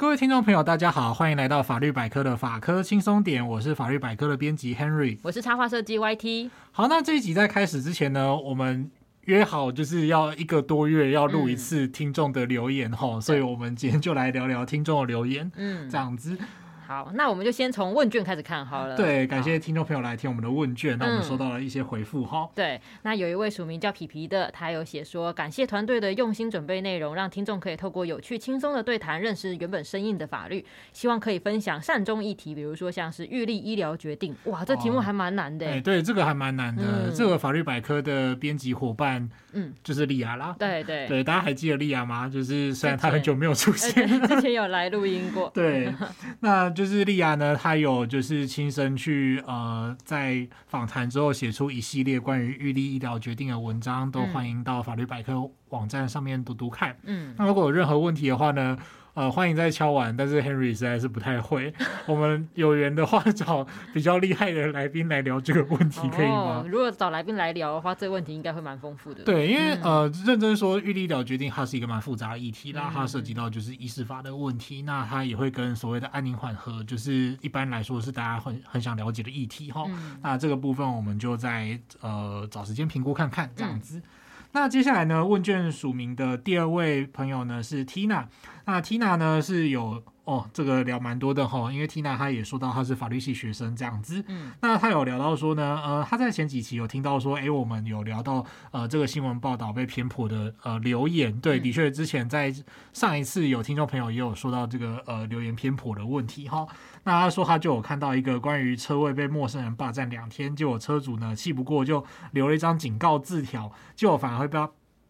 各位听众朋友，大家好，欢迎来到法律百科的法科轻松点，我是法律百科的编辑 Henry，我是插画设计 YT。好，那这一集在开始之前呢，我们约好就是要一个多月要录一次听众的留言哈，嗯、所以我们今天就来聊聊听众的留言，嗯，这样子。好，那我们就先从问卷开始看好了。对，感谢听众朋友来听我们的问卷，那我们收到了一些回复哈、嗯。对，那有一位署名叫皮皮的，他有写说，感谢团队的用心准备内容，让听众可以透过有趣轻松的对谈，认识原本生硬的法律。希望可以分享善终议题，比如说像是预立医疗决定。哇，这题目还蛮难的。哎、哦，对，这个还蛮难的。嗯、这个法律百科的编辑伙伴，嗯，就是莉亚啦。对对对，大家还记得莉亚吗？就是虽然她很久没有出现，之前有来录音过。对，那就是莉亚呢。她有就是亲身去呃，在访谈之后写出一系列关于预立医疗决定的文章，都欢迎到法律百科网站上面读读看。嗯，那如果有任何问题的话呢？呃，欢迎再敲完，但是 Henry 实在是不太会。我们有缘的话，找比较厉害的来宾来聊这个问题，可以吗？哦，如果找来宾来聊的话，这个问题应该会蛮丰富的。对，因为、嗯、呃，认真说，预立医疗决定它是一个蛮复杂的议题，那它涉及到就是医师法的问题，那它也会跟所谓的安宁缓和，就是一般来说是大家很很想了解的议题哈。嗯、那这个部分我们就在呃找时间评估看看这样子。那接下来呢？问卷署名的第二位朋友呢是 Tina。那 Tina 呢是有哦，这个聊蛮多的哈，因为 Tina 她也说到她是法律系学生这样子。嗯。那她有聊到说呢，呃，她在前几期有听到说，诶，我们有聊到呃这个新闻报道被偏颇的呃留言。对，的确之前在上一次有听众朋友也有说到这个呃留言偏颇的问题哈。那他说他就有看到一个关于车位被陌生人霸占两天，结果车主呢气不过就留了一张警告字条，结果反而会被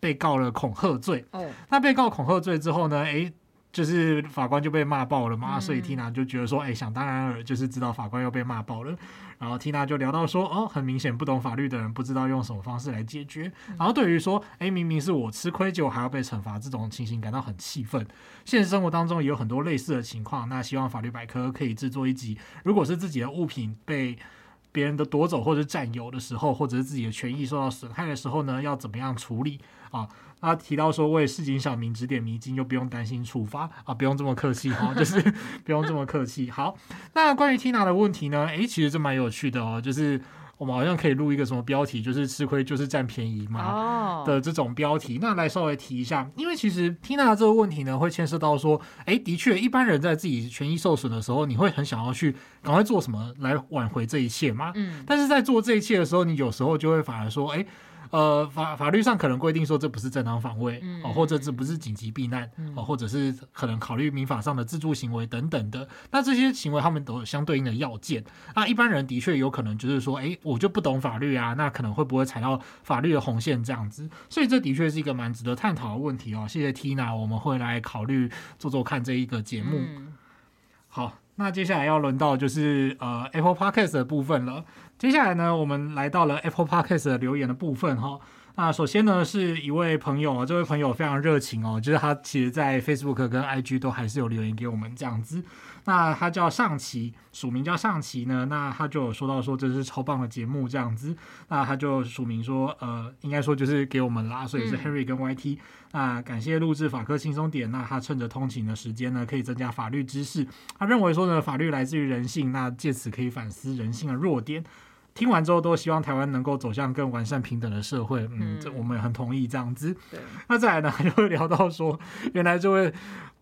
被告了恐吓罪。哦，那被告恐吓罪之后呢，诶。就是法官就被骂爆了嘛，所以 Tina 就觉得说，哎、欸，想当然尔，就是知道法官又被骂爆了。然后 Tina 就聊到说，哦，很明显不懂法律的人不知道用什么方式来解决。然后对于说，哎、欸，明明是我吃亏，结果还要被惩罚这种情形感到很气愤。现实生活当中也有很多类似的情况，那希望法律百科可以制作一集，如果是自己的物品被别人的夺走或者占有的时候，或者是自己的权益受到损害的时候呢，要怎么样处理啊？他提到说，为市井小民指点迷津，就不用担心处罚啊，不用这么客气哈，就是不用这么客气。好，那关于 Tina 的问题呢？诶，其实这蛮有趣的哦，就是。我们好像可以录一个什么标题，就是吃亏就是占便宜嘛的这种标题。那来稍微提一下，因为其实 Tina 这个问题呢，会牵涉到说，哎，的确，一般人在自己权益受损的时候，你会很想要去赶快做什么来挽回这一切嘛。嗯。但是在做这一切的时候，你有时候就会反而说，哎。呃，法法律上可能规定说这不是正当防卫，嗯、哦，或者这不是紧急避难，嗯、哦，或者是可能考虑民法上的自助行为等等的。那这些行为他们都有相对应的要件。那一般人的确有可能就是说，哎，我就不懂法律啊，那可能会不会踩到法律的红线这样子？所以这的确是一个蛮值得探讨的问题哦。谢谢 Tina，我们会来考虑做做看这一个节目。嗯、好。那接下来要轮到就是呃 Apple Podcast 的部分了。接下来呢，我们来到了 Apple Podcast 的留言的部分哈。那首先呢，是一位朋友，这位朋友非常热情哦，就是他其实在 Facebook 跟 IG 都还是有留言给我们这样子。那他叫上期，署名叫上期呢，那他就有说到说这是超棒的节目这样子。那他就署名说，呃，应该说就是给我们啦，所以是 Henry 跟 YT。嗯、那感谢录制法科轻松点，那他趁着通勤的时间呢，可以增加法律知识。他认为说呢，法律来自于人性，那借此可以反思人性的弱点。听完之后，都希望台湾能够走向更完善、平等的社会。嗯，这我们也很同意这样子。对。那再来呢，就会聊到说，原来这位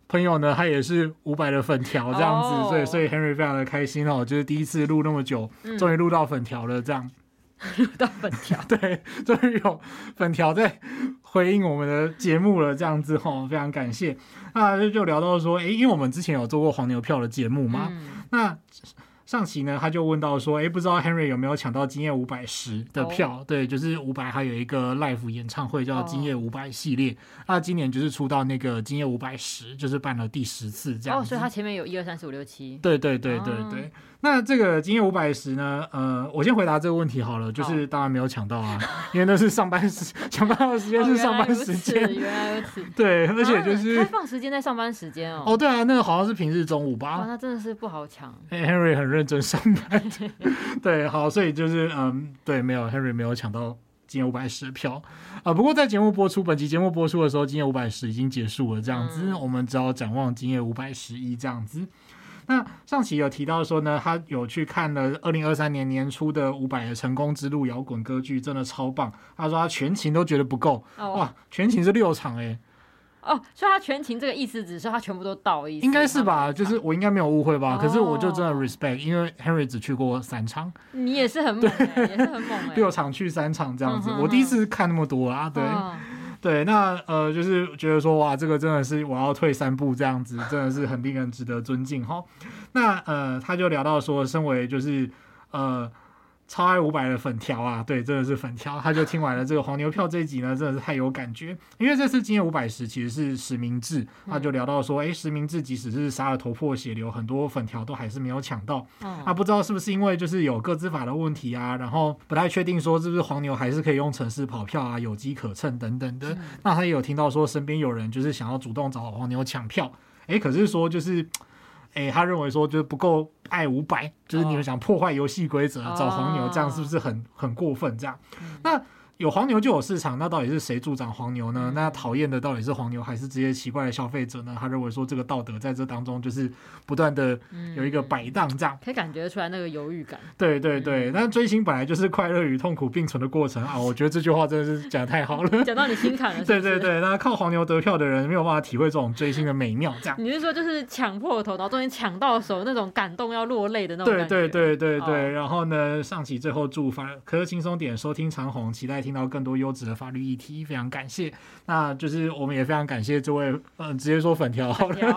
朋友呢，他也是五百的粉条这样子，哦、所以所以 Henry 非常的开心哦，就是第一次录那么久，终于录到粉条了，这样。录、嗯、到粉条。对，终于有粉条在回应我们的节目了，这样子哦，非常感谢。那就就聊到说，诶，因为我们之前有做过黄牛票的节目嘛，嗯、那。上期呢，他就问到说，哎，不知道 Henry 有没有抢到今夜五百十的票？Oh. 对，就是五百还有一个 live 演唱会叫今夜五百系列，那、oh. 今年就是出到那个今夜五百十，就是办了第十次这样。哦，oh, 所以他前面有一二三四五六七。对对对对对。Oh. 那这个今夜五百十呢？呃，我先回答这个问题好了，就是当然没有抢到啊，因为那是上班时 抢到的时间是上班时间，哦，原来如此。对，而且就是开放时间在上班时间哦。哦，对啊，那个好像是平日中午吧。那真的是不好抢。Henry、欸、很认真上班。对，好，所以就是嗯，对，没有 Henry 没有抢到今夜五百十的票啊、呃。不过在节目播出，本期节目播出的时候，今夜五百十已经结束了，这样子，嗯、我们只要展望今夜五百十一这样子。那上期有提到说呢，他有去看了二零二三年年初的伍佰的成功之路摇滚歌剧，真的超棒。他说他全勤都觉得不够，哦、哇，全勤是六场哎、欸。哦，所以他全勤这个意思只是他全部都到意思，应该是吧？就是我应该没有误会吧？哦、可是我就真的 respect，因为 Henry 只去过三场，你也是很猛、欸，也是很猛、欸，六场去三场这样子，嗯、哼哼我第一次看那么多啊，对。哦对，那呃，就是觉得说，哇，这个真的是我要退三步这样子，真的是很令人值得尊敬哈。那呃，他就聊到说，身为就是呃。超爱伍佰的粉条啊，对，真的是粉条。他就听完了这个黄牛票这一集呢，真的是太有感觉。因为这次今夜伍佰时其实是实名制，他就聊到说，哎，实名制即使是杀了头破血流，很多粉条都还是没有抢到。啊不知道是不是因为就是有各自法的问题啊，然后不太确定说是不是黄牛还是可以用城市跑票啊，有机可乘等等的。那他也有听到说身边有人就是想要主动找黄牛抢票，哎，可是说就是。哎、欸，他认为说就是不够爱五百，就是你们想破坏游戏规则找黄牛，这样是不是很很过分？这样，那。有黄牛就有市场，那到底是谁助长黄牛呢？那讨厌的到底是黄牛还是这些奇怪的消费者呢？他认为说这个道德在这当中就是不断的有一个摆荡，这样、嗯、可以感觉出来那个犹豫感。对对对，但追星本来就是快乐与痛苦并存的过程啊！我觉得这句话真的是讲得太好了，讲到你心坎了 是是。对对对，那靠黄牛得票的人没有办法体会这种追星的美妙，这样。你是说就是抢破头，然后终于抢到手那种感动要落泪的那种感觉？对对对对对，然后呢，上期最后祝发，可是轻松点收听长虹，期待听到更多优质的法律议题，非常感谢。那就是我们也非常感谢这位，嗯、呃，直接说粉条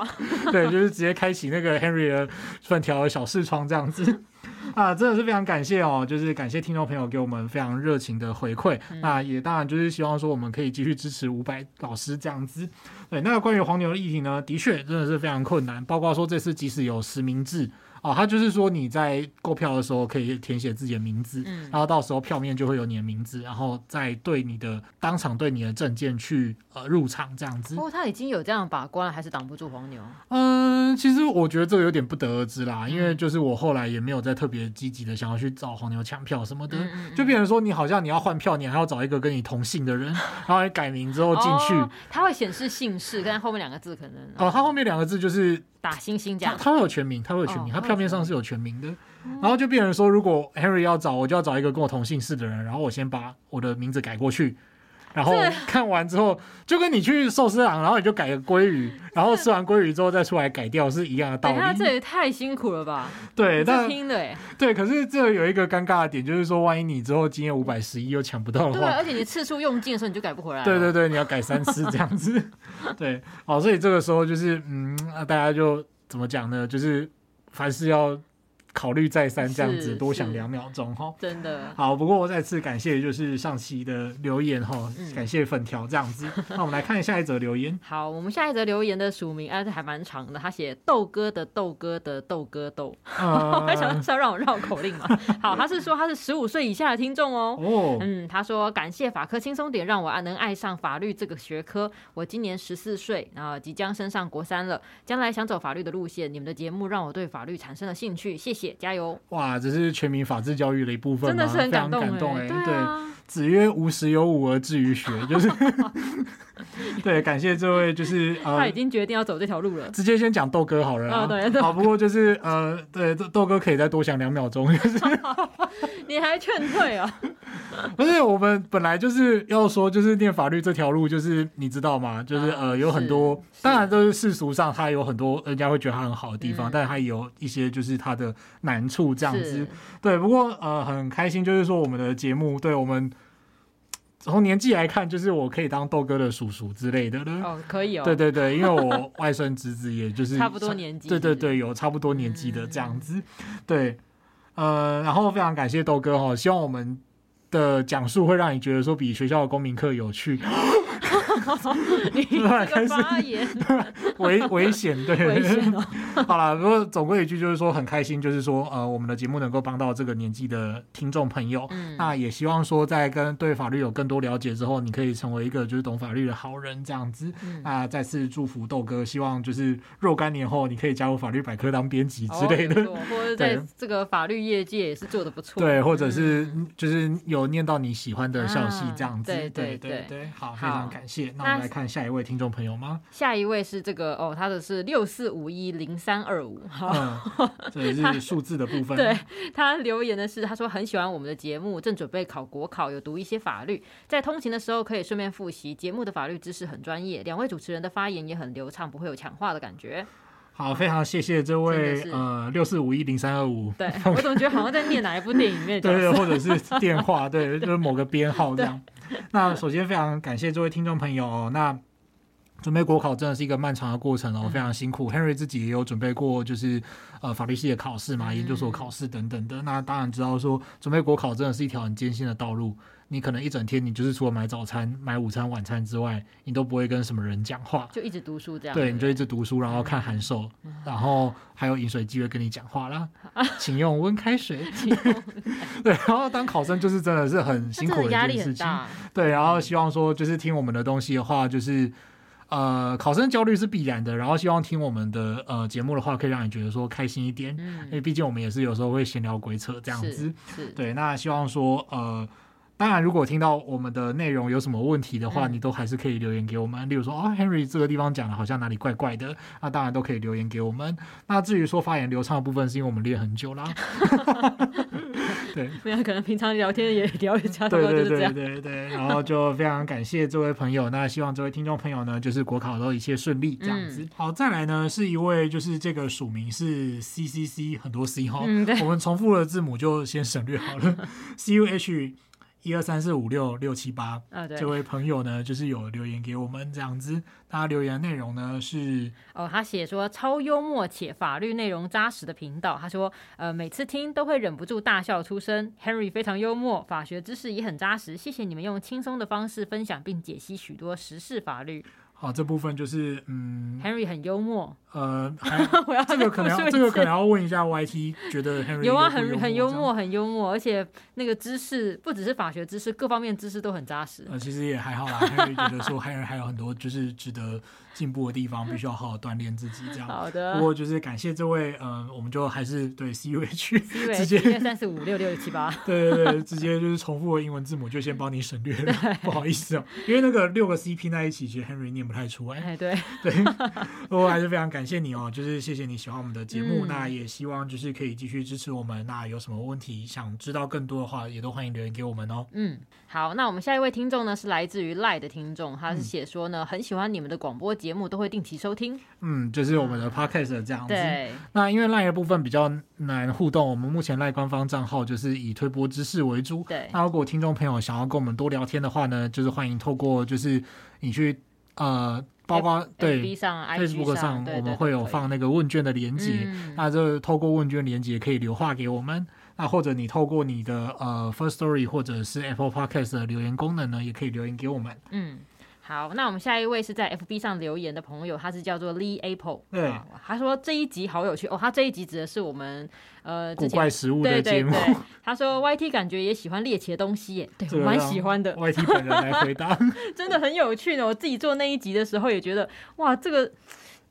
对，就是直接开启那个 Henry 的粉条的小视窗这样子 啊，真的是非常感谢哦，就是感谢听众朋友给我们非常热情的回馈。嗯、那也当然就是希望说我们可以继续支持伍佰老师这样子。对，那关于黄牛的议题呢，的确真的是非常困难，包括说这次即使有实名制。哦，他就是说你在购票的时候可以填写自己的名字，嗯，然后到时候票面就会有你的名字，然后再对你的当场对你的证件去呃入场这样子。不过他已经有这样把关了，还是挡不住黄牛？嗯，其实我觉得这个有点不得而知啦，因为就是我后来也没有再特别积极的想要去找黄牛抢票什么的，嗯嗯嗯，就变成说你好像你要换票，你还要找一个跟你同姓的人，然后你改名之后进去，哦，他会显示姓氏，但后面两个字可能哦，他后面两个字就是。打星星这样，他会有全名，他会有全名，他票面上是有全名的。然后就变成说，如果 Henry 要找，我就要找一个跟我同姓氏的人，然后我先把我的名字改过去，然后看完之后，就跟你去寿司郎，然后你就改个鲑鱼，然后吃完鲑鱼之后再出来改掉，是一样的道理。他这也太辛苦了吧？对，但拼的对，可是这有一个尴尬的点，就是说，万一你之后今天五百十一又抢不到的话，对，而且你次数用尽的时候你就改不回来。对对对，你要改三次这样子。对，好，所以这个时候就是，嗯，大家就。怎么讲呢？就是凡事要。考虑再三，这样子多想两秒钟哈，真的好。不过我再次感谢，就是上期的留言哈，嗯、感谢粉条这样子。那我们来看下一则留言。好，我们下一则留言的署名哎，这还蛮长的。他写豆哥的豆哥的豆哥豆，我还 想是要让我绕口令嘛。好，他是说他是十五岁以下的听众哦。哦，嗯，他说感谢法科轻松点，让我能爱上法律这个学科。我今年十四岁，然后即将升上国三了，将来想走法律的路线。你们的节目让我对法律产生了兴趣，谢谢。加油！哇，这是全民法治教育的一部分，真的是很感动，哎。对啊，子曰：“无时有五而志于学。”就是 对，感谢这位，就是呃，他已经决定要走这条路了。直接先讲豆哥好了啊，对，好，不过就是呃，对，豆豆哥可以再多想两秒钟，就是 你还劝退啊？不是，我们本来就是要说，就是念法律这条路，就是你知道吗？就是呃，有很多，当然都是世俗上他有很多人家会觉得他很好的地方，但他也有一些就是他的难处这样子。对，不过呃，很开心，就是说我们的节目，对我们从年纪来看，就是我可以当豆哥的叔叔之类的哦，可以哦。对对对，因为我外甥侄子也就是 差不多年纪，对对对，有差不多年纪的这样子。对，呃，然后非常感谢豆哥哈，希望我们。的讲述会让你觉得说比学校的公民课有趣。你 开始发言 危危险，对，危险哦、好了，不过总归一句就是说很开心，就是说呃，我们的节目能够帮到这个年纪的听众朋友。嗯、那也希望说在跟对法律有更多了解之后，你可以成为一个就是懂法律的好人这样子。嗯、那再次祝福豆哥，希望就是若干年后你可以加入法律百科当编辑之类的，哦、或者在这个法律业界也是做的不错。对，或者是就是有。有念到你喜欢的校系这样子。啊、对对对好，好非常感谢。那我们来看下一位听众朋友吗？下一位是这个哦，他的是六四五一零三二五。嗯，这也是数字的部分。对，他留言的是，他说很喜欢我们的节目，正准备考国考，有读一些法律，在通勤的时候可以顺便复习。节目的法律知识很专业，两位主持人的发言也很流畅，不会有抢话的感觉。好，非常谢谢这位呃六四五一零三二五。对，我总觉得好像在念哪一部电影里面。对，或者是电话，对，就是某个编号这样。那首先非常感谢这位听众朋友哦。那准备国考真的是一个漫长的过程哦，非常辛苦。嗯、Henry 自己也有准备过，就是呃法律系的考试嘛，研究所考试等等的。那当然知道说，准备国考真的是一条很艰辛的道路。你可能一整天，你就是除了买早餐、买午餐、晚餐之外，你都不会跟什么人讲话，就一直读书这样。对，你就一直读书，然后看函授，嗯、然后还有饮水机会跟你讲话啦，啊、请用温开水。对，然后当考生就是真的是很辛苦的一件事情。对，然后希望说就是听我们的东西的话，就是呃，考生焦虑是必然的。然后希望听我们的呃节目的话，可以让你觉得说开心一点。嗯，因为毕竟我们也是有时候会闲聊鬼扯这样子。对，那希望说呃。当然，如果听到我们的内容有什么问题的话，嗯、你都还是可以留言给我们。例如说，啊、哦，Henry 这个地方讲的好像哪里怪怪的，那当然都可以留言给我们。那至于说发言流畅的部分，是因为我们练很久啦。对，没有可能平常聊天也聊一下，对对对对对。然后就非常感谢这位朋友，那希望这位听众朋友呢，就是国考都一切顺利这样子。嗯、好，再来呢是一位，就是这个署名是 C C C 很多 C 哈、嗯，我们重复的字母就先省略好了，C U H。一二三四五六六七八，这位朋友呢，就是有留言给我们这样子。他留言内容呢是哦，他写说超幽默且法律内容扎实的频道。他说，呃，每次听都会忍不住大笑出声。Henry 非常幽默，法学知识也很扎实。谢谢你们用轻松的方式分享并解析许多时事法律。好，这部分就是嗯，Henry 很幽默。呃，要这个可能要这个可能要问一下 YT，觉得 Henry 有啊，很很幽默，很幽默，而且那个知识不只是法学知识，各方面知识都很扎实。呃，其实也还好啦，Henry 觉得说 Henry 还有很多就是值得进步的地方，必须要好好锻炼自己这样。好的。不过就是感谢这位，嗯，我们就还是对 CUH 直接三四五六六七八，对对对，直接就是重复的英文字母就先帮你省略了，不好意思哦，因为那个六个 C 拼在一起，其实 Henry 念不太出来。哎，对对，不过还是非常感谢你哦，就是。谢谢你喜欢我们的节目，嗯、那也希望就是可以继续支持我们。那有什么问题想知道更多的话，也都欢迎留言给我们哦。嗯，好，那我们下一位听众呢是来自于赖的听众，他是写说呢、嗯、很喜欢你们的广播节目，都会定期收听。嗯，就是我们的 podcast 这样子。对。那因为赖的部分比较难互动，我们目前赖官方账号就是以推播知识为主。对。那如果听众朋友想要跟我们多聊天的话呢，就是欢迎透过就是你去呃。包括对 Facebook 上，我们会有放那个问卷的连接，那就透过问卷连接可以留话给我们。那或者你透过你的呃 First Story 或者是 Apple Podcast 的留言功能呢，也可以留言给我们。嗯。好，那我们下一位是在 FB 上留言的朋友，他是叫做 Lee Apple。对，他说这一集好有趣哦。他这一集指的是我们呃古怪食物的节目。对对对，他说 YT 感觉也喜欢猎奇的东西耶，对，我蛮喜欢的。YT 本人来回答，真的很有趣呢。我自己做那一集的时候也觉得，哇，这个。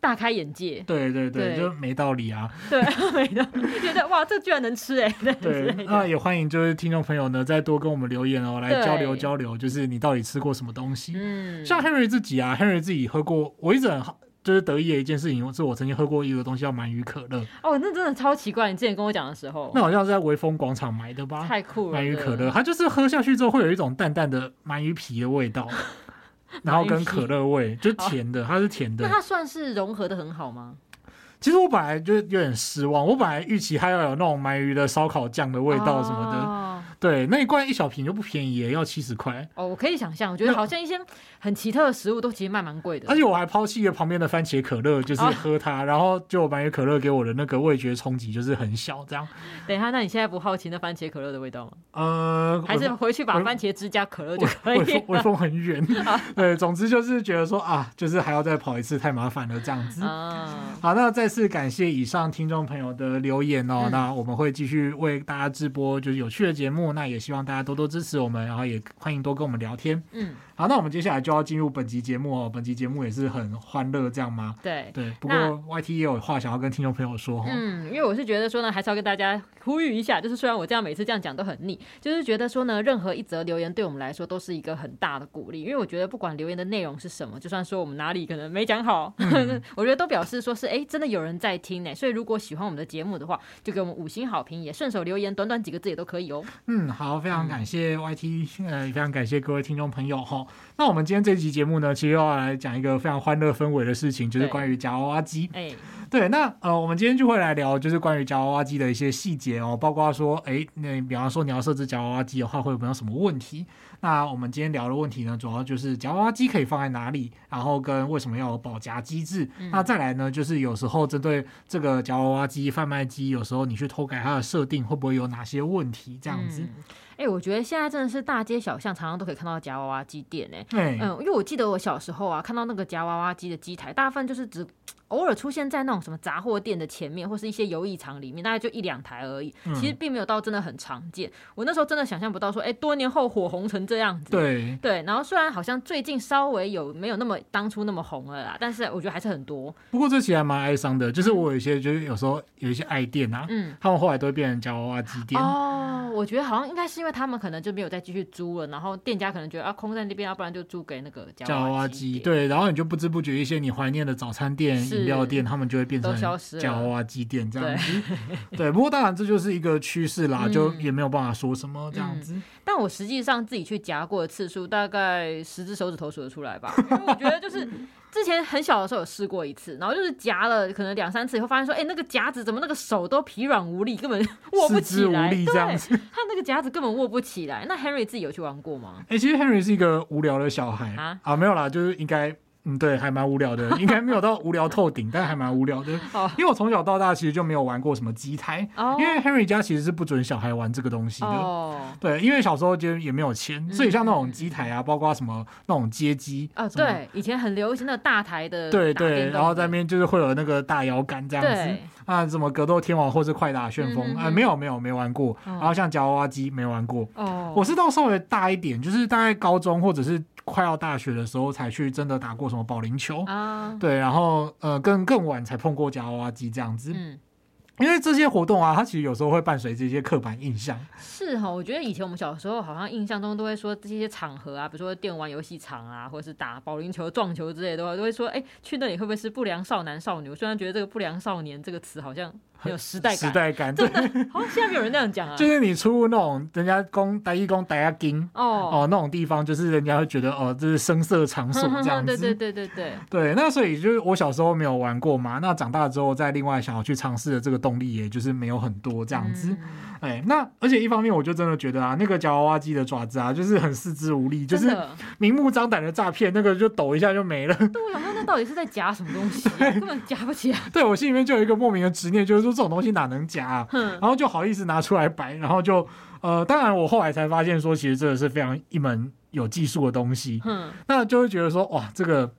大开眼界，对对对，对。就没道理啊，对，没道理，觉得哇，这居然能吃 哎，对，对那也欢迎就是听众朋友呢，再多跟我们留言哦，来交流交流，就是你到底吃过什么东西？嗯，像 Henry 自己啊，Henry 自己喝过，我一直很就是得意的一件事情，是我曾经喝过一个东西叫鳗鱼可乐。哦，那真的超奇怪，你之前跟我讲的时候，那好像是在微风广场买的吧？太酷了，鳗鱼可乐，它就是喝下去之后会有一种淡淡的鳗鱼皮的味道。然后跟可乐味就甜的，它是甜的。那它算是融合的很好吗？其实我本来就有点失望，我本来预期它要有那种鳗鱼的烧烤酱的味道什么的。哦、对，那一罐一小瓶就不便宜，也要七十块。哦，我可以想象，我觉得好像一些很奇特的食物都其实卖蛮贵的。而且我还抛弃了旁边的番茄可乐，就是喝它，哦、然后就鳗鱼可乐给我的那个味觉冲击就是很小。这样。等一下，那你现在不好奇那番茄可乐的味道吗？呃，还是回去把番茄汁加可乐就可以。微风很远。对，总之就是觉得说啊，就是还要再跑一次，太麻烦了这样子。啊、好，那再次感谢以上听众朋友的留言哦，嗯、那我们会继续为大家直播就是有趣的节目，那也希望大家多多支持我们，然后也欢迎多跟我们聊天。嗯。好，那我们接下来就要进入本集节目哦。本集节目也是很欢乐，这样吗？对对。不过 YT 也有话想要跟听众朋友说。嗯，因为我是觉得说呢，还是要跟大家呼吁一下，就是虽然我这样每次这样讲都很腻，就是觉得说呢，任何一则留言对我们来说都是一个很大的鼓励。因为我觉得不管留言的内容是什么，就算说我们哪里可能没讲好，嗯、我觉得都表示说是哎，真的有人在听呢。所以如果喜欢我们的节目的话，就给我们五星好评，也顺手留言，短短几个字也都可以哦。嗯，好，非常感谢 YT，呃，非常感谢各位听众朋友哈。那我们今天这期节目呢，其实要来讲一个非常欢乐氛围的事情，就是关于夹娃娃机。哎，对，那呃，我们今天就会来聊，就是关于夹娃娃机的一些细节哦，包括说，哎，那比方说你要设置夹娃娃机的话，会有没有什么问题？那我们今天聊的问题呢，主要就是夹娃娃机可以放在哪里，然后跟为什么要有保夹机制。嗯、那再来呢，就是有时候针对这个夹娃娃机贩卖机，有时候你去偷改它的设定，会不会有哪些问题？这样子。哎、我觉得现在真的是大街小巷常常都可以看到夹娃娃机店哎。对。嗯，因为我记得我小时候啊，看到那个夹娃娃机的机台，大部分就是只。偶尔出现在那种什么杂货店的前面，或是一些游艺场里面，大概就一两台而已。嗯、其实并没有到真的很常见。我那时候真的想象不到说，哎、欸，多年后火红成这样子。对对。然后虽然好像最近稍微有没有那么当初那么红了啦，但是我觉得还是很多。不过这其实还蛮哀伤的，就是我有一些就是有时候有一些爱店啊，嗯，他们后来都会变成夹娃娃机店。哦，我觉得好像应该是因为他们可能就没有再继续租了，然后店家可能觉得啊空在那边，要不然就租给那个叫娃娃机。对，然后你就不知不觉一些你怀念的早餐店、饮料店，他们就。会变成夹娃娃机店这样子，对，对。不过当然这就是一个趋势啦，嗯、就也没有办法说什么这样子。嗯、但我实际上自己去夹过的次数，大概十只手指头数得出来吧。因为我觉得就是之前很小的时候有试过一次，然后就是夹了可能两三次以后，发现说，哎、欸，那个夹子怎么那个手都疲软无力，根本 握不起来，这样子。他那个夹子根本握不起来。那 Henry 自己有去玩过吗？哎、欸，其实 Henry 是一个无聊的小孩啊啊，没有啦，就是应该。嗯，对，还蛮无聊的，应该没有到无聊透顶，但还蛮无聊的。哦，因为我从小到大其实就没有玩过什么机台，哦，因为 Henry 家其实是不准小孩玩这个东西的。哦，对，因为小时候就也没有钱，所以像那种机台啊，包括什么那种街机啊，对，以前很流行的大台的，对对，然后在那边就是会有那个大摇杆这样子啊，什么格斗天王或是快打旋风啊，没有没有没玩过。然后像夹娃娃机没玩过。哦，我是到稍微大一点，就是大概高中或者是。快要大学的时候才去真的打过什么保龄球啊，对，然后呃更更晚才碰过夹娃娃机这样子，嗯，因为这些活动啊，它其实有时候会伴随这些刻板印象。是哈，我觉得以前我们小时候好像印象中都会说这些场合啊，比如说电玩游戏场啊，或者是打保龄球、撞球之类的话，都会说，哎，去那里会不会是不良少男少女？我虽然觉得这个不良少年这个词好像。很有时代感，时代感，真的，好像现在没有人那样讲啊。就是你出入那种人家公打一公台下金哦哦那种地方，就是人家会觉得哦，这是声色场所这样子。对对对对对对。那所以就是我小时候没有玩过嘛，那长大之后再另外想要去尝试的这个动力，也就是没有很多这样子。哎，那而且一方面我就真的觉得啊，那个夹娃娃机的爪子啊，就是很四肢无力，就是明目张胆的诈骗，那个就抖一下就没了。对啊，那那到底是在夹什么东西？根本夹不起来。对，我心里面就有一个莫名的执念，就是说。这种东西哪能夹啊？然后就好意思拿出来摆，然后就呃，当然我后来才发现说，其实这个是非常一门有技术的东西。嗯，那就会觉得说，哇，这个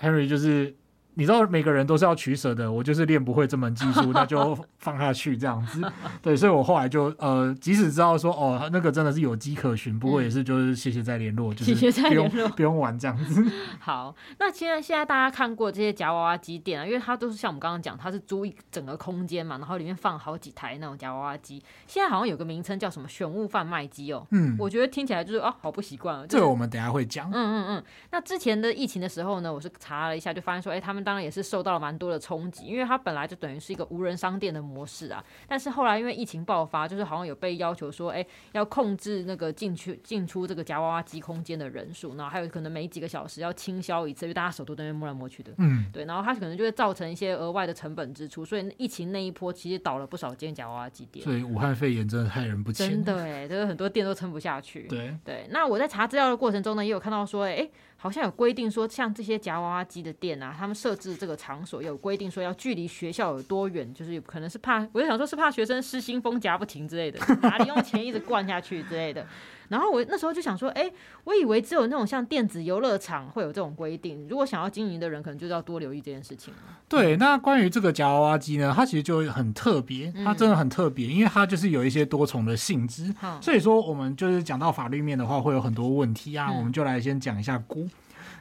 Henry 就是。你知道每个人都是要取舍的，我就是练不会这门技术，那就 放下去这样子。对，所以我后来就呃，即使知道说哦，那个真的是有迹可循，不过也是就是谢谢再联络，就是不用不用玩这样子。好，那现在现在大家看过这些夹娃娃机店啊，因为它都是像我们刚刚讲，它是租一整个空间嘛，然后里面放好几台那种夹娃娃机。现在好像有个名称叫什么选物贩卖机哦。嗯，我觉得听起来就是啊，好不习惯了。这个我们等下会讲。嗯嗯嗯。那之前的疫情的时候呢，我是查了一下，就发现说，哎，他们当然也是受到了蛮多的冲击，因为它本来就等于是一个无人商店的模式啊。但是后来因为疫情爆发，就是好像有被要求说，哎，要控制那个进去进出这个夹娃娃机空间的人数，然后还有可能每几个小时要清消一次，因为大家手都在那边摸来摸去的。嗯，对，然后它可能就会造成一些额外的成本支出，所以疫情那一波其实倒了不少间夹娃娃机店。所以武汉肺炎真的害人不浅。真的哎，就是很多店都撑不下去。对对，那我在查资料的过程中呢，也有看到说，哎。好像有规定说，像这些夹娃娃机的店啊，他们设置这个场所有规定说要距离学校有多远，就是有可能是怕，我就想说是怕学生失心疯夹不停之类的，哪里用钱一直灌下去之类的。然后我那时候就想说，哎、欸，我以为只有那种像电子游乐场会有这种规定，如果想要经营的人，可能就要多留意这件事情。对，那关于这个夹娃娃机呢，它其实就很特别，它真的很特别，因为它就是有一些多重的性质。嗯、所以说，我们就是讲到法律面的话，会有很多问题啊，嗯、我们就来先讲一下估。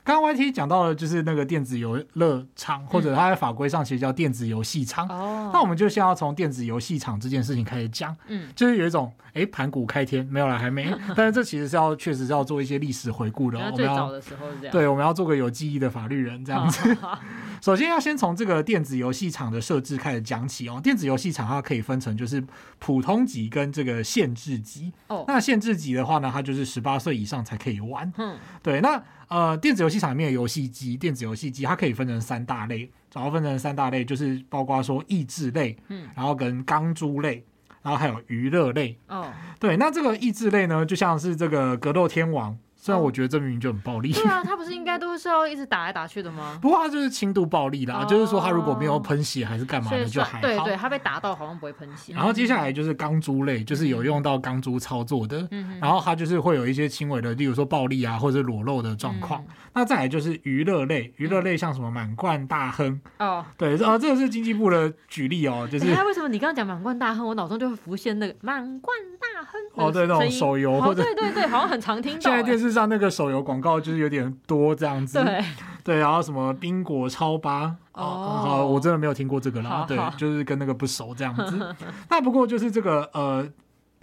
刚刚 YT 讲到了就是那个电子游乐场，或者它在法规上其实叫电子游戏场。哦、嗯，那我们就先要从电子游戏场这件事情开始讲。嗯，就是有一种哎，盘古开天没有了，还没。但是这其实是要确实是要做一些历史回顾的。我们要最早的时候是这样。对，我们要做个有记忆的法律人这样子。首先要先从这个电子游戏场的设置开始讲起哦。电子游戏场它可以分成就是普通级跟这个限制级。哦，那限制级的话呢，它就是十八岁以上才可以玩。嗯，对，那。呃，电子游戏场里面的游戏机，电子游戏机它可以分成三大类，主要分成三大类，就是包括说益智类，嗯，然后跟钢珠类，然后还有娱乐类。哦，对，那这个益智类呢，就像是这个格斗天王。虽然我觉得这明明就很暴力，对啊，他不是应该都是要一直打来打去的吗？不过他就是轻度暴力啦，就是说他如果没有喷血还是干嘛的就还好。对对，他被打到好像不会喷血。然后接下来就是钢珠类，就是有用到钢珠操作的，然后他就是会有一些轻微的，例如说暴力啊或者裸露的状况。那再来就是娱乐类，娱乐类像什么满贯大亨哦，对，啊，这个是经济部的举例哦，就是他为什么你刚刚讲满贯大亨，我脑中就会浮现那个满贯大亨哦，对，那种手游或者对对对，好像很常听到。现在电视上那个手游。广告就是有点多这样子，对。对，然后什么冰果超八。哦，好，我真的没有听过这个啦，对，就是跟那个不熟这样子。那不过就是这个呃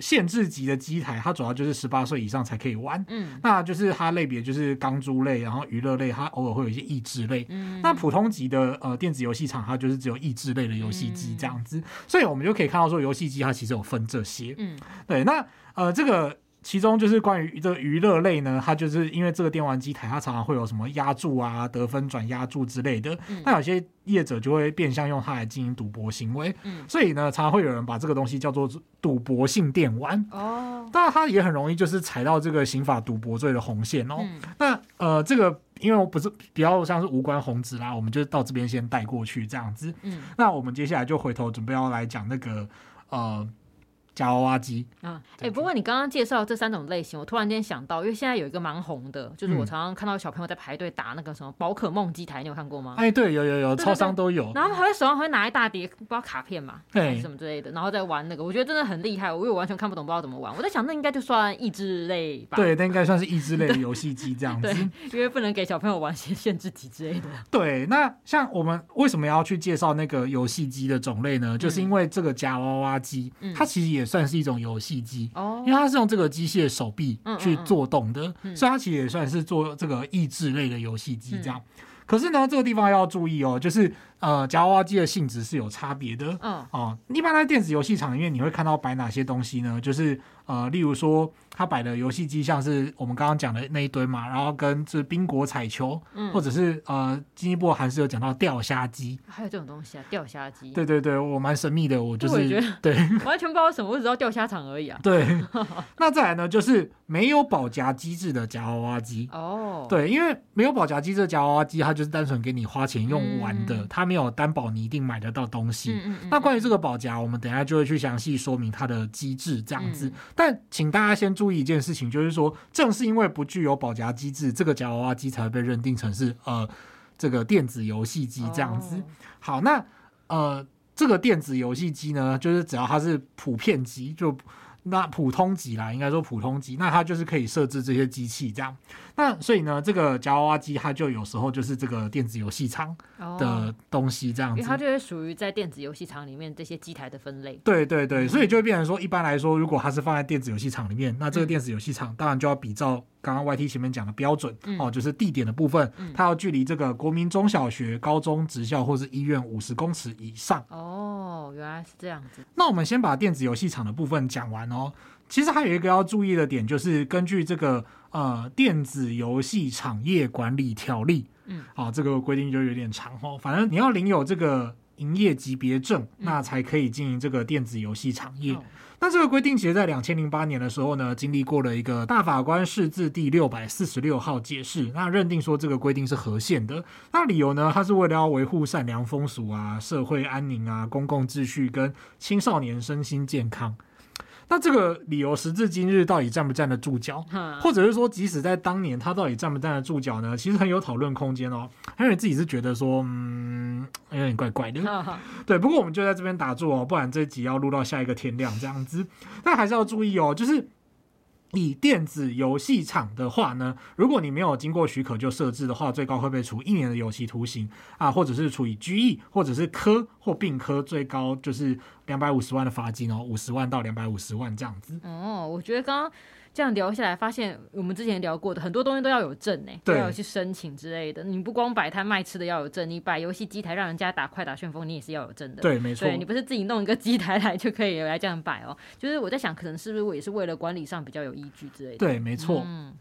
限制级的机台，它主要就是十八岁以上才可以玩，嗯，那就是它类别就是钢珠类，然后娱乐类，它偶尔会有一些益智类，嗯，那普通级的呃电子游戏场，它就是只有益智类的游戏机这样子，所以我们就可以看到说游戏机它其实有分这些，嗯，对，那呃这个。其中就是关于这个娱乐类呢，它就是因为这个电玩机台，它常常会有什么压注啊、得分转压注之类的。那、嗯、有些业者就会变相用它来进行赌博行为。嗯、所以呢，常常会有人把这个东西叫做赌博性电玩。哦，当然它也很容易就是踩到这个刑法赌博罪的红线哦。嗯、那呃，这个因为我不是比较像是无关红纸啦，我们就到这边先带过去这样子。嗯，那我们接下来就回头准备要来讲那个呃。夹娃娃机啊，哎、欸，不过你刚刚介绍这三种类型，我突然间想到，因为现在有一个蛮红的，就是我常常看到小朋友在排队打那个什么宝可梦机台，你有看过吗？哎，对，有有有，超商都有。然后还会手上会拿一大叠不知道卡片嘛，对，还是什么之类的，然后再玩那个，我觉得真的很厉害，我又完全看不懂，不知道怎么玩。我在想，那应该就算益智类吧？对，那应该算是益智类的游戏机这样子。对，因为不能给小朋友玩些限制级之类的。对，那像我们为什么要去介绍那个游戏机的种类呢？就是因为这个夹娃娃机，嗯、它其实也算是一种游戏。机机哦，因为它是用这个机械手臂去做动的，所以它其实也算是做这个益智类的游戏机这样。嗯、可是呢，这个地方要注意哦，就是呃，夹娃娃机的性质是有差别的。嗯哦，一般在电子游戏场里面，你会看到摆哪些东西呢？就是呃，例如说。他摆的游戏机像是我们刚刚讲的那一堆嘛，然后跟这冰果彩球，嗯、或者是呃，进一步还是有讲到钓虾机，还有这种东西啊，钓虾机。对对对，我蛮神秘的，我就是我 对，完全不知道什么，我只知道钓虾场而已啊。对，那再来呢，就是没有保夹机制的夹娃娃机。哦，对，因为没有保夹机制的夹娃娃机，它就是单纯给你花钱用玩的，嗯、它没有担保你一定买得到东西。嗯嗯嗯、那关于这个保夹，我们等一下就会去详细说明它的机制这样子。嗯、但请大家先注意。一件事情，就是说，正是因为不具有保夹机制，这个夹娃娃机才会被认定成是呃这个电子游戏机这样子。好，那呃这个电子游戏机呢，就是只要它是普遍机，就那普通级啦，应该说普通级，那它就是可以设置这些机器这样。那所以呢，这个夹娃娃机它就有时候就是这个电子游戏场的东西这样子，哦、因为它就是属于在电子游戏场里面这些机台的分类。对对对，所以就会变成说，一般来说，如果它是放在电子游戏场里面，那这个电子游戏场当然就要比照刚刚 YT 前面讲的标准、嗯、哦，就是地点的部分，它要距离这个国民中小学、高中、职校或是医院五十公尺以上。哦，原来是这样子。那我们先把电子游戏厂的部分讲完哦。其实还有一个要注意的点，就是根据这个呃电子游戏产业管理条例，嗯，啊，这个规定就有点长哦。反正你要领有这个营业级别证，那才可以经营这个电子游戏产业。嗯、那这个规定其实，在两千零八年的时候呢，经历过了一个大法官释字第六百四十六号解释，那认定说这个规定是合宪的。那理由呢，它是为了要维护善良风俗啊、社会安宁啊、公共秩序跟青少年身心健康。那这个理由时至今日到底站不站得住脚？或者是说，即使在当年他到底站不站得住脚呢？其实很有讨论空间哦。因为自己是觉得说，嗯，有点怪怪的。对，不过我们就在这边打住哦，不然这集要录到下一个天亮这样子。但还是要注意哦，就是。以电子游戏厂的话呢，如果你没有经过许可就设置的话，最高会被处一年的有期徒刑啊，或者是处以拘役，或者是科或并科，最高就是两百五十万的罚金哦，五十万到两百五十万这样子。哦，我觉得刚刚。这样聊下来，发现我们之前聊过的很多东西都要有证呢，都要去申请之类的。你不光摆摊卖吃的要有证，你摆游戏机台让人家打快打旋风，你也是要有证的。对，没错。对，你不是自己弄一个机台来就可以来这样摆哦。就是我在想，可能是不是我也是为了管理上比较有依据之类的。对，没错。嗯。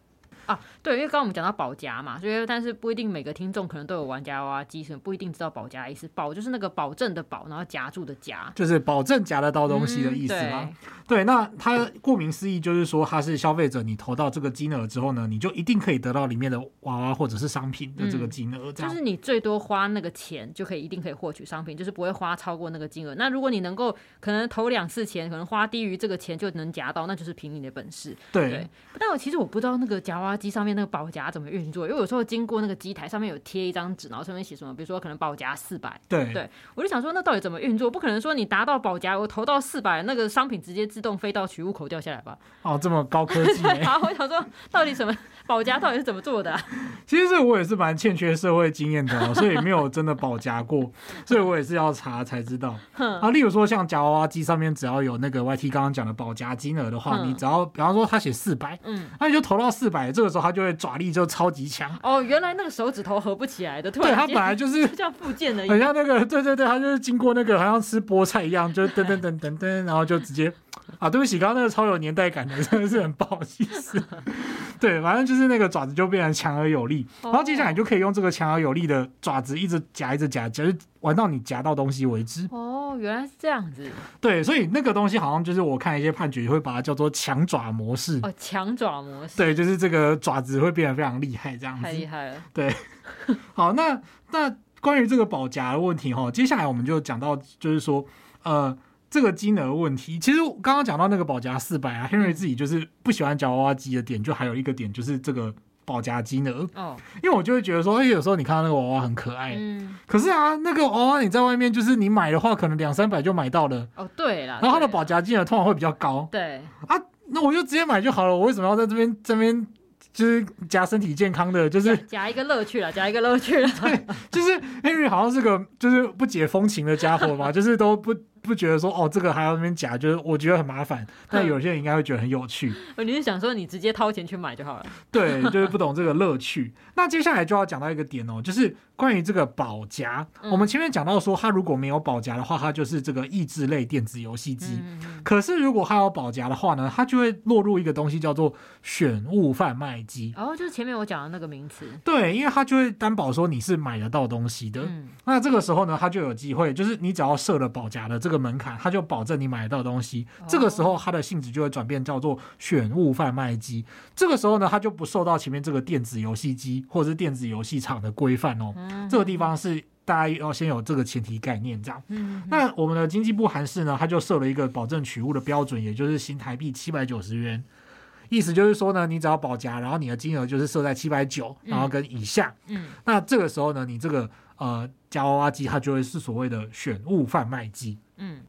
啊，对，因为刚刚我们讲到保夹嘛，所以但是不一定每个听众可能都有玩夹娃娃机，所以不一定知道保夹的意思。保就是那个保证的保，然后夹住的夹，就是保证夹得到东西的意思吗？嗯、对，对，那它顾名思义就是说，它是消费者你投到这个金额之后呢，你就一定可以得到里面的娃娃或者是商品的这个金额，嗯，就是你最多花那个钱就可以一定可以获取商品，就是不会花超过那个金额。那如果你能够可能投两次钱，可能花低于这个钱就能夹到，那就是凭你的本事。对，对，但我其实我不知道那个夹娃娃机上面那个保夹怎么运作？因为有时候经过那个机台上面有贴一张纸，然后上面写什么，比如说可能保夹四百。对对，我就想说，那到底怎么运作？不可能说你达到保夹，我投到四百，那个商品直接自动飞到取物口掉下来吧？哦，这么高科技。好，我想说，到底什么保夹到底是怎么做的啊？其实这我也是蛮欠缺社会经验的，所以没有真的保夹过，所以我也是要查才知道。啊，例如说像夹娃娃机上面只要有那个 YT 刚刚讲的保夹金额的话，你只要比方说他写四百，嗯，那你就投到四百，这个时候他就会爪力。就超级强哦，原来那个手指头合不起来的，对，他本来 就是像附件的，很像那个，对对对，他就是经过那个，好像吃菠菜一样，就噔噔噔噔噔，然后就直接啊，对不起，刚刚那个超有年代感的，真的是很不好意思。对，反正就是那个爪子就变成强而有力，然后接下来你就可以用这个强而有力的爪子一直夹，一直夹，就是玩到你夹到东西为止。哦，原来是这样子。对，所以那个东西好像就是我看一些判决会把它叫做强爪模式。哦，强爪模式。对，就是这个爪子会变得非常厉害，这样子。太厉害了。对。好，那那关于这个保夹的问题哈，接下来我们就讲到，就是说，呃。这个金额问题，其实刚刚讲到那个保夹四百啊，Henry 自己就是不喜欢夹娃娃机的点，就还有一个点就是这个保夹金额。哦，因为我就会觉得说，哎，有时候你看到那个娃娃很可爱，嗯，可是啊，那个娃娃你在外面就是你买的话，可能两三百就买到了。哦，对了，然后它的保夹金额通常会比较高，对啊，那我就直接买就好了，我为什么要在这边这边就是夹身体健康的，就是夹一个乐趣了，夹一个乐趣了，对，就是 Henry 好像是个就是不解风情的家伙嘛，就是都不。不觉得说哦，这个还要那边夹，就是我觉得很麻烦。但有些人应该会觉得很有趣。你是想说你直接掏钱去买就好了？对，就是不懂这个乐趣。那接下来就要讲到一个点哦，就是。关于这个保夹，我们前面讲到说，它如果没有保夹的话，它就是这个益智类电子游戏机。可是如果它有保夹的话呢，它就会落入一个东西叫做选物贩卖机。哦，就是前面我讲的那个名词。对，因为它就会担保说你是买得到东西的。那这个时候呢，它就有机会，就是你只要设了保夹的这个门槛，它就保证你买得到东西。这个时候它的性质就会转变叫做选物贩卖机。这个时候呢，它就不受到前面这个电子游戏机或者是电子游戏厂的规范哦。这个地方是大家要先有这个前提概念，这样。嗯，那我们的经济部函释呢，它就设了一个保证取物的标准，也就是新台币七百九十元。意思就是说呢，你只要保夹，然后你的金额就是设在七百九，然后跟以下。嗯，那这个时候呢，你这个呃夹娃娃机它就会是所谓的选物贩卖机。嗯。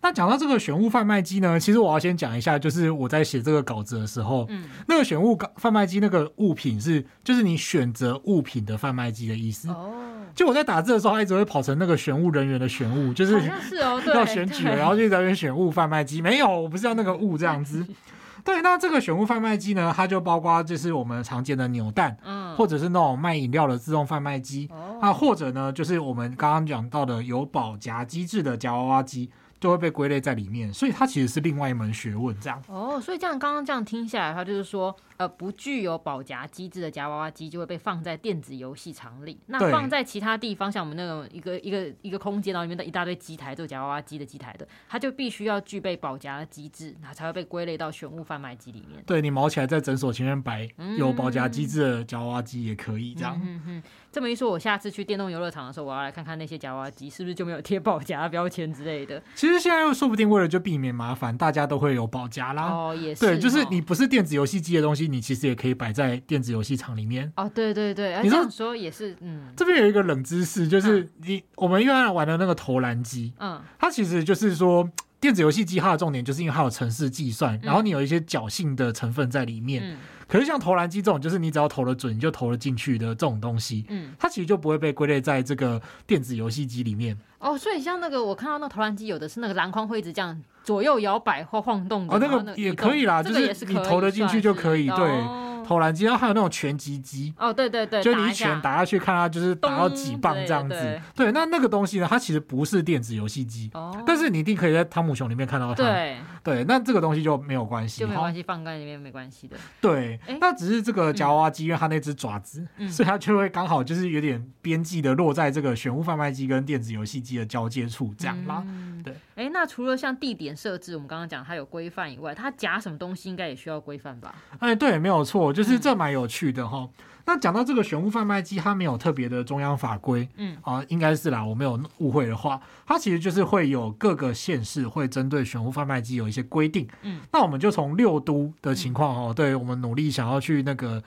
那讲到这个选物贩卖机呢，其实我要先讲一下，就是我在写这个稿子的时候，嗯，那个选物贩卖机那个物品是，就是你选择物品的贩卖机的意思。哦，就我在打字的时候，它一直会跑成那个选物人员的选物，就是是哦，对，要选举了，然后就在那边选物贩卖机。没有，我不是要那个物这样子。对，那这个选物贩卖机呢，它就包括就是我们常见的扭蛋，嗯，或者是那种卖饮料的自动贩卖机，哦，啊，或者呢，就是我们刚刚讲到的有保夹机制的夹娃娃机。就会被归类在里面，所以它其实是另外一门学问，这样。哦，所以这样刚刚这样听下来的话，就是说。呃，不具有保夹机制的夹娃娃机就会被放在电子游戏场里。那放在其他地方，像我们那种一个一个一个空间，然后里面的一大堆机台，都有夹娃娃机的机台的，它就必须要具备保夹的机制，它才会被归类到选物贩卖机里面。对，你毛起来在诊所前面摆有保夹机制的夹娃娃机也可以这样。嗯嗯嗯。这么一说，我下次去电动游乐场的时候，我要来看看那些夹娃娃机是不是就没有贴保夹标签之类的。其其实现在又说不定为了就避免麻烦，大家都会有保夹啦。哦，也是。对，就是你不是电子游戏机的东西，你其实也可以摆在电子游戏场里面。哦，对对对，你这样说也是，嗯。这边有一个冷知识，就是你、嗯、我们原来玩的那个投篮机，嗯，它其实就是说。电子游戏机它的重点就是因为它有程式计算，嗯、然后你有一些侥幸的成分在里面。嗯、可是像投篮机这种，就是你只要投得准，你就投得进去的这种东西，嗯，它其实就不会被归类在这个电子游戏机里面。哦，所以像那个我看到那投篮机，有的是那个篮筐会一直这样左右摇摆或晃动的。哦，那个也可以啦，就是你投得进去就可以，对。哦投篮机，然后还有那种拳击机哦，对对对，就你一拳打下去，看它就是打到几磅这样子。对，对，对，对，那那个东西呢，它其实不是电子游戏机，哦，但是你一定可以在汤姆熊里面看到它。对对，那这个东西就没有关系，就没关系，放在里面没关系的。对，欸、那只是这个夹娃娃机，因为它那只爪子，嗯、所以它就会刚好就是有点边际的落在这个选物贩卖机跟电子游戏机的交接处这样啦。嗯、对，哎、欸，那除了像地点设置，我们刚刚讲它有规范以外，它夹什么东西应该也需要规范吧？哎，对，没有错，就是这蛮有趣。的哈，那讲到这个选物贩卖机，它没有特别的中央法规，嗯。啊，应该是啦，我没有误会的话，它其实就是会有各个县市会针对选物贩卖机有一些规定，嗯，那我们就从六都的情况哦，嗯、对我们努力想要去那个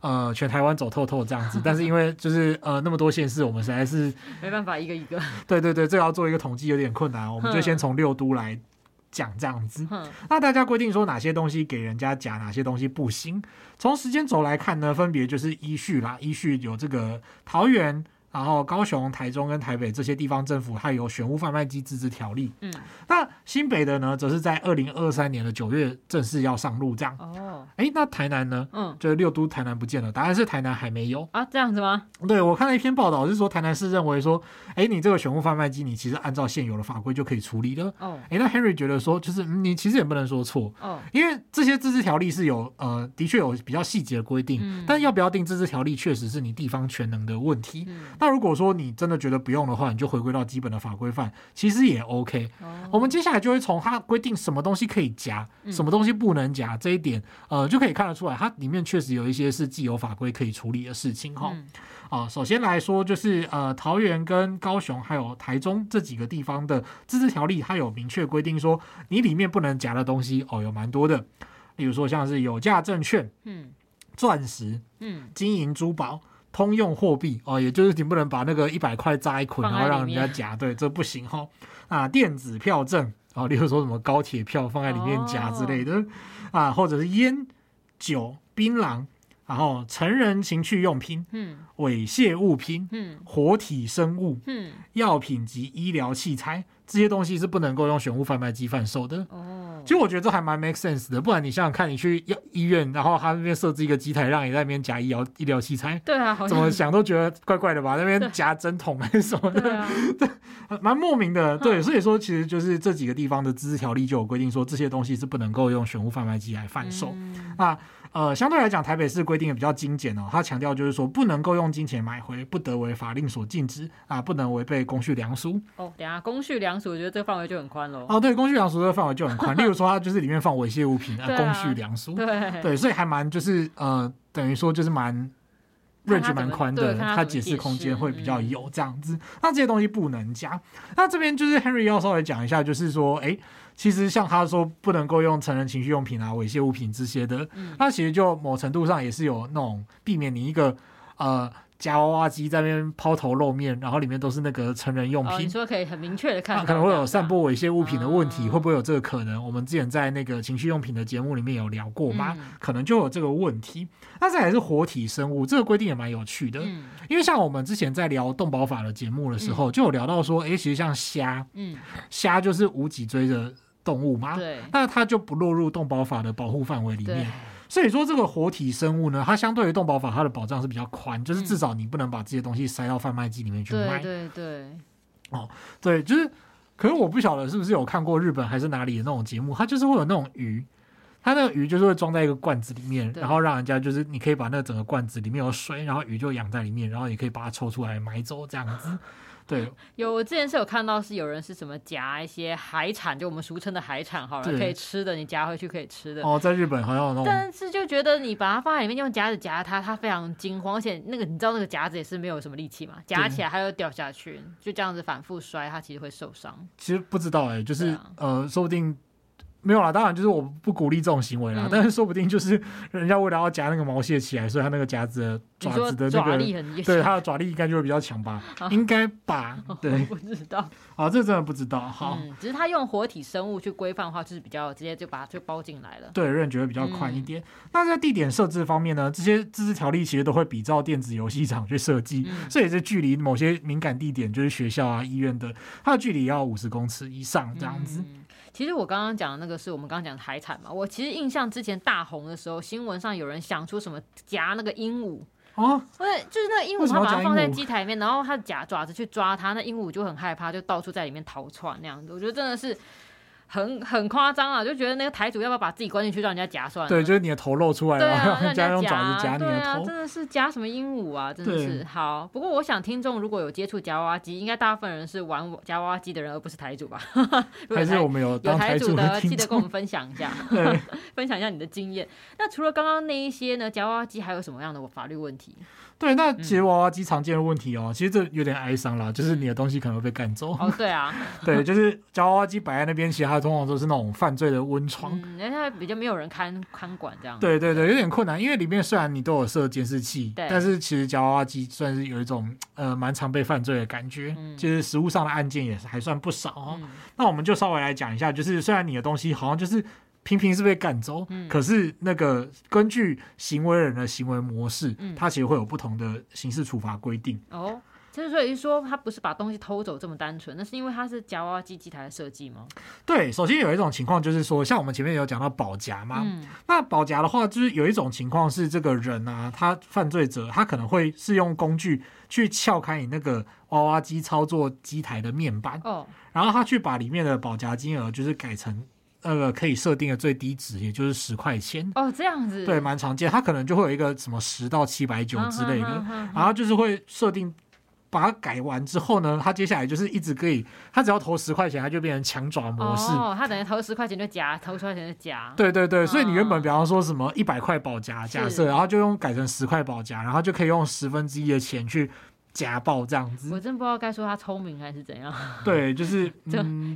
呃全台湾走透透这样子，但是因为就是呃那么多县市，我们实在是没办法一个一个，对对对，这要做一个统计有点困难，我们就先从六都来。讲这样子，那大家规定说哪些东西给人家讲，哪些东西不行。从时间轴来看呢，分别就是依序啦，依序有这个桃园。然后高雄、台中跟台北这些地方政府还有选物贩卖机自治条例。嗯，那新北的呢，则是在二零二三年的九月正式要上路。这样哦，哎，那台南呢？嗯，就是六都台南不见了，答案是台南还没有啊？这样子吗？对，我看了一篇报道是说，台南市认为说，哎，你这个选物贩卖机，你其实按照现有的法规就可以处理了。哦，哎，那 Henry 觉得说，就是你其实也不能说错。哦，因为这些自治条例是有呃，的确有比较细节的规定，嗯，但要不要定自治条例，确实是你地方全能的问题。嗯，那如果说你真的觉得不用的话，你就回归到基本的法规范，其实也 OK。Oh. 我们接下来就会从它规定什么东西可以夹，嗯、什么东西不能夹这一点，呃，就可以看得出来，它里面确实有一些是既有法规可以处理的事情哈。啊、首先来说就是呃，桃园跟高雄还有台中这几个地方的自治条例，它有明确规定说，你里面不能夹的东西哦，有蛮多的，例如说像是有价证券、嗯，钻石、嗯，金银珠宝。通用货币哦，也就是你不能把那个一百块扎一捆，然后让人家夹，对，这不行哈。啊，电子票证啊，例如说什么高铁票放在里面夹之类的、哦、啊，或者是烟酒、槟榔，然后成人情趣用品，嗯，猥亵物品，嗯，活体生物，嗯，药品及医疗器材。这些东西是不能够用选物贩卖机贩售的。哦，其实我觉得这还蛮 make sense 的。不然你想想看，你去医医院，然后他那边设置一个机台，让你在那边夹医疗医疗器材。对啊，怎么想都觉得怪怪的吧？那边夹针筒还是什么的，对，啊、蛮莫名的。对，所以说其实就是这几个地方的自治条例就有规定说，这些东西是不能够用选物贩卖机来贩售。嗯、那呃，相对来讲，台北市规定也比较精简哦。他强调就是说，不能够用金钱买回，不得为法令所禁止啊，不能违背公序良俗。哦，等下公序良俗，我觉得这个范围就很宽喽。哦，对，公序良俗这个范围就很宽。例如说，它就是里面放猥亵物品啊，公序良俗。对对，所以还蛮就是呃，等于说就是蛮 range 蛮宽的，它解释空间会比较有这样子。嗯、那这些东西不能加。那这边就是 Henry 要稍微讲一下，就是说，哎。其实像他说不能够用成人情趣用品啊、猥亵物品这些的，嗯、那其实就某程度上也是有那种避免你一个呃夹娃娃机在那边抛头露面，然后里面都是那个成人用品。哦、你说可以很明确的看，可能会有散播猥亵物品的问题，哦、会不会有这个可能？我们之前在那个情趣用品的节目里面有聊过吗？嗯、可能就有这个问题。那再来是活体生物，这个规定也蛮有趣的，嗯、因为像我们之前在聊动保法的节目的时候，嗯、就有聊到说，哎，其实像虾，嗯，虾就是无脊椎的。动物吗，对，那它就不落入动保法的保护范围里面。对所以说这个活体生物呢，它相对于动保法，它的保障是比较宽，就是至少你不能把这些东西塞到贩卖机里面去卖。对对对，哦，对，就是，可是我不晓得是不是有看过日本还是哪里的那种节目，它就是会有那种鱼。它那个鱼就是会装在一个罐子里面，然后让人家就是你可以把那整个罐子里面有水，然后鱼就养在里面，然后也可以把它抽出来买走这样子。对，有我之前是有看到是有人是什么夹一些海产，就我们俗称的海产，好了，可以吃的，你夹回去可以吃的。哦，在日本好像有那种，但是就觉得你把它放在里面用夹子夹它，它非常惊慌，而且那个你知道那个夹子也是没有什么力气嘛，夹起来它又掉下去，就这样子反复摔，它其实会受伤。其实不知道哎、欸，就是、啊、呃，说不定。没有啦，当然就是我不鼓励这种行为啦。嗯、但是说不定就是人家为了要夹那个毛蟹起来，所以他那个夹子的爪子的那个，对，它的爪力应该就会比较强吧？啊、应该吧？对，我不知道。啊，这真的不知道。好，嗯、只是他用活体生物去规范的话，就是比较直接就把它就包进来了。对，人觉得比较宽一点。嗯、那在地点设置方面呢？这些自治条例其实都会比照电子游戏场去设计，这、嗯、也是距离某些敏感地点，就是学校啊、医院的，它的距离要五十公尺以上这样子。嗯其实我刚刚讲的那个是我们刚刚讲的海产嘛。我其实印象之前大红的时候，新闻上有人想出什么夹那个鹦鹉哦，对，就是那个鹦鹉，他把它放在机台里面，然后他的夹爪子去抓它，那鹦鹉就很害怕，就到处在里面逃窜那样子。我觉得真的是。很很夸张啊，就觉得那个台主要不要把自己关进去让人家夹算了？对，就是你的头露出来，然后让人家用爪子夹你的头。真的是夹什么鹦鹉啊，真的是好。不过我想听众如果有接触夹娃娃机，应该大部分人是玩夹娃娃机的人，而不是台主吧？还是我们有有台主的，记得跟我们分享一下，分享一下你的经验。那除了刚刚那一些呢，夹娃娃机还有什么样的法律问题？对，那其实娃娃机常见的问题哦，其实这有点哀伤啦，就是你的东西可能会被干走。哦，对啊，对，就是夹娃娃机摆在那边，其实它通常都是那种犯罪的温床，嗯，因为比较没有人看看管这样。对对对，有点困难，因为里面虽然你都有设监视器，但是其实夹娃娃机算是有一种呃蛮常被犯罪的感觉，嗯，就是实物上的案件也是还算不少哦。嗯，那我们就稍微来讲一下，就是虽然你的东西好像就是。平平是被赶走，嗯、可是那个根据行为人的行为模式，嗯、它其实会有不同的刑事处罚规定。哦，就是所以说他不是把东西偷走这么单纯，那是因为它是夹娃娃机机台的设计吗？对，首先有一种情况就是说，像我们前面有讲到保夹嘛，嗯、那保夹的话，就是有一种情况是这个人啊，他犯罪者他可能会是用工具去撬开你那个娃娃机操作机台的面板，哦，然后他去把里面的保夹金额就是改成。那个可以设定的最低值，也就是十块钱哦，这样子对，蛮常见。它可能就会有一个什么十到七百九之类的，然后就是会设定，把它改完之后呢，它接下来就是一直可以，它只要投十块钱，它就变成强爪模式。哦，它等于投十块钱就夹，投十块钱就夹。对对对，所以你原本比方说什么一百块保夹，假设，然后就用改成十块保夹，然后就可以用十分之一的钱去。家暴这样子，我真不知道该说他聪明还是怎样。对，就是、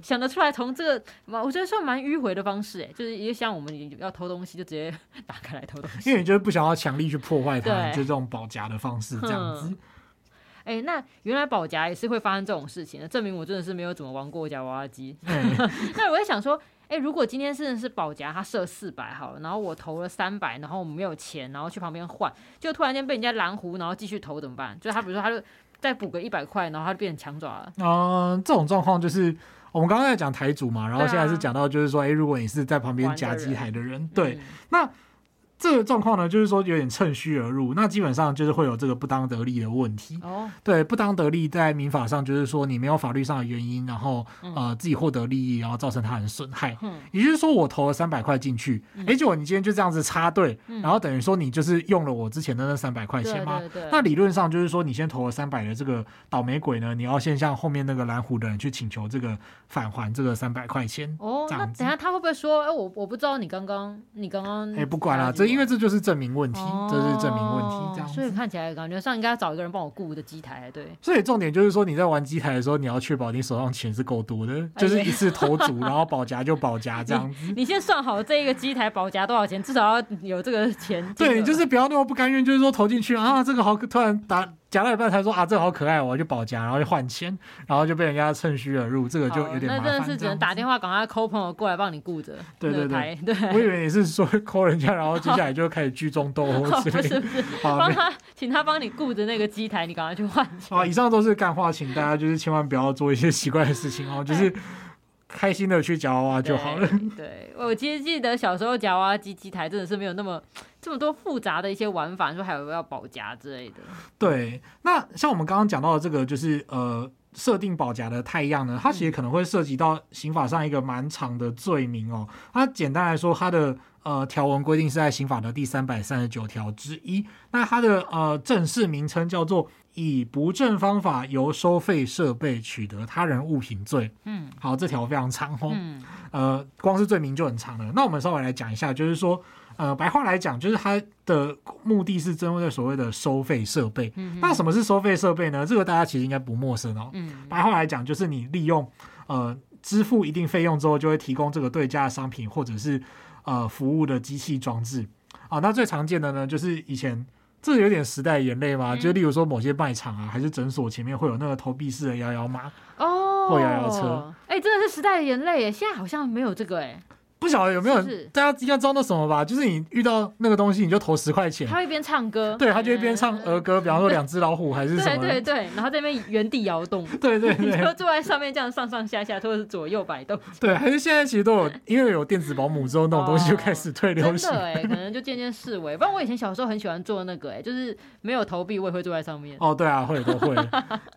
想得出来从这个，我觉得算蛮迂回的方式，哎，就是也像我们要偷东西就直接 打开来偷东西，因为你就是不想要强力去破坏它，就这种保夹的方式这样子。哎、欸，那原来保夹也是会发生这种事情的，证明我真的是没有怎么玩过夹娃娃机。嗯、那我也想说。哎，如果今天是是保夹，他设四百好了，然后我投了三百，然后我没有钱，然后去旁边换，就突然间被人家拦胡，然后继续投怎么办？就他比如说他就再补个一百块，然后他就变成强爪了。嗯、呃，这种状况就是我们刚刚在讲台主嘛，然后现在是讲到就是说，哎、啊，如果你是在旁边夹机台的人，人对，嗯、那。这个状况呢，就是说有点趁虚而入，那基本上就是会有这个不当得利的问题。哦，对，不当得利在民法上就是说你没有法律上的原因，然后呃自己获得利益，然后造成他人损害。嗯，也就是说我投了三百块进去，哎，结果你今天就这样子插队，然后等于说你就是用了我之前的那三百块钱吗？对对对。那理论上就是说你先投了三百的这个倒霉鬼呢，你要先向后面那个蓝湖的人去请求这个返还这个三百块钱。哦，那等下他会不会说，哎，我我不知道你刚刚你刚刚哎不管了这。因为这就是证明问题，哦、这是证明问题，这样。所以看起来感觉上应该要找一个人帮我雇的机台，对。所以重点就是说，你在玩机台的时候，你要确保你手上钱是够多的，哎、就是一次投足，然后保夹就保夹这样子你。你先算好这一个机台保夹多少钱，至少要有这个钱。对，你就是不要那么不甘愿，就是说投进去啊，这个好突然打。夹到一半才说啊，这个好可爱，我就保夹，然后就换钱，然后就被人家趁虚而入，这个就有点麻烦。那真的是只能打电话赶快 call 朋友过来帮你顾着。对对对，对。我以为你是说 call 人家，然后接下来就开始聚众斗殴之类的。不 是不是，帮他请他帮你顾着那个机台，你赶快去换钱。啊，以上都是干话，请大家就是千万不要做一些奇怪的事情哦，就是。开心的去夹娃娃就好了。对，我其实记得小时候夹娃娃机机台真的是没有那么 这么多复杂的一些玩法，说还有要保夹之类的。对，那像我们刚刚讲到的这个，就是呃设定保夹的态样呢，它其实可能会涉及到刑法上一个蛮长的罪名哦。它简单来说，它的呃条文规定是在刑法的第三百三十九条之一。那它的呃正式名称叫做以不正方法由收费设备取得他人物品罪。嗯，好，这条非常长哦。嗯，呃，光是罪名就很长了。那我们稍微来讲一下，就是说。呃，白话来讲，就是它的目的是针对所谓的收费设备。嗯、那什么是收费设备呢？这个大家其实应该不陌生哦。嗯、白话来讲，就是你利用呃支付一定费用之后，就会提供这个对价的商品或者是呃服务的机器装置啊。那最常见的呢，就是以前这有点时代眼泪吗，嗯、就例如说某些卖场啊，还是诊所前面会有那个投币式的摇摇马哦，或摇摇车。哎、欸，真的是时代的眼泪耶！现在好像没有这个哎。不晓得有没有大家应该知道那什么吧？就是你遇到那个东西，你就投十块钱。他会一边唱歌，对，他就一边唱儿歌，比方说两只老虎还是什么？对对对，然后在那边原地摇动。对 对对，你就坐在上面这样上上下下，或者是左右摆动。对，还是现在其实都有，因为有电子保姆之后，那种东西就开始退流行。真的哎，可能就渐渐式微。不然我以前小时候很喜欢坐那个哎，就是没有投币，我也会坐在上面。哦，对啊，会都会。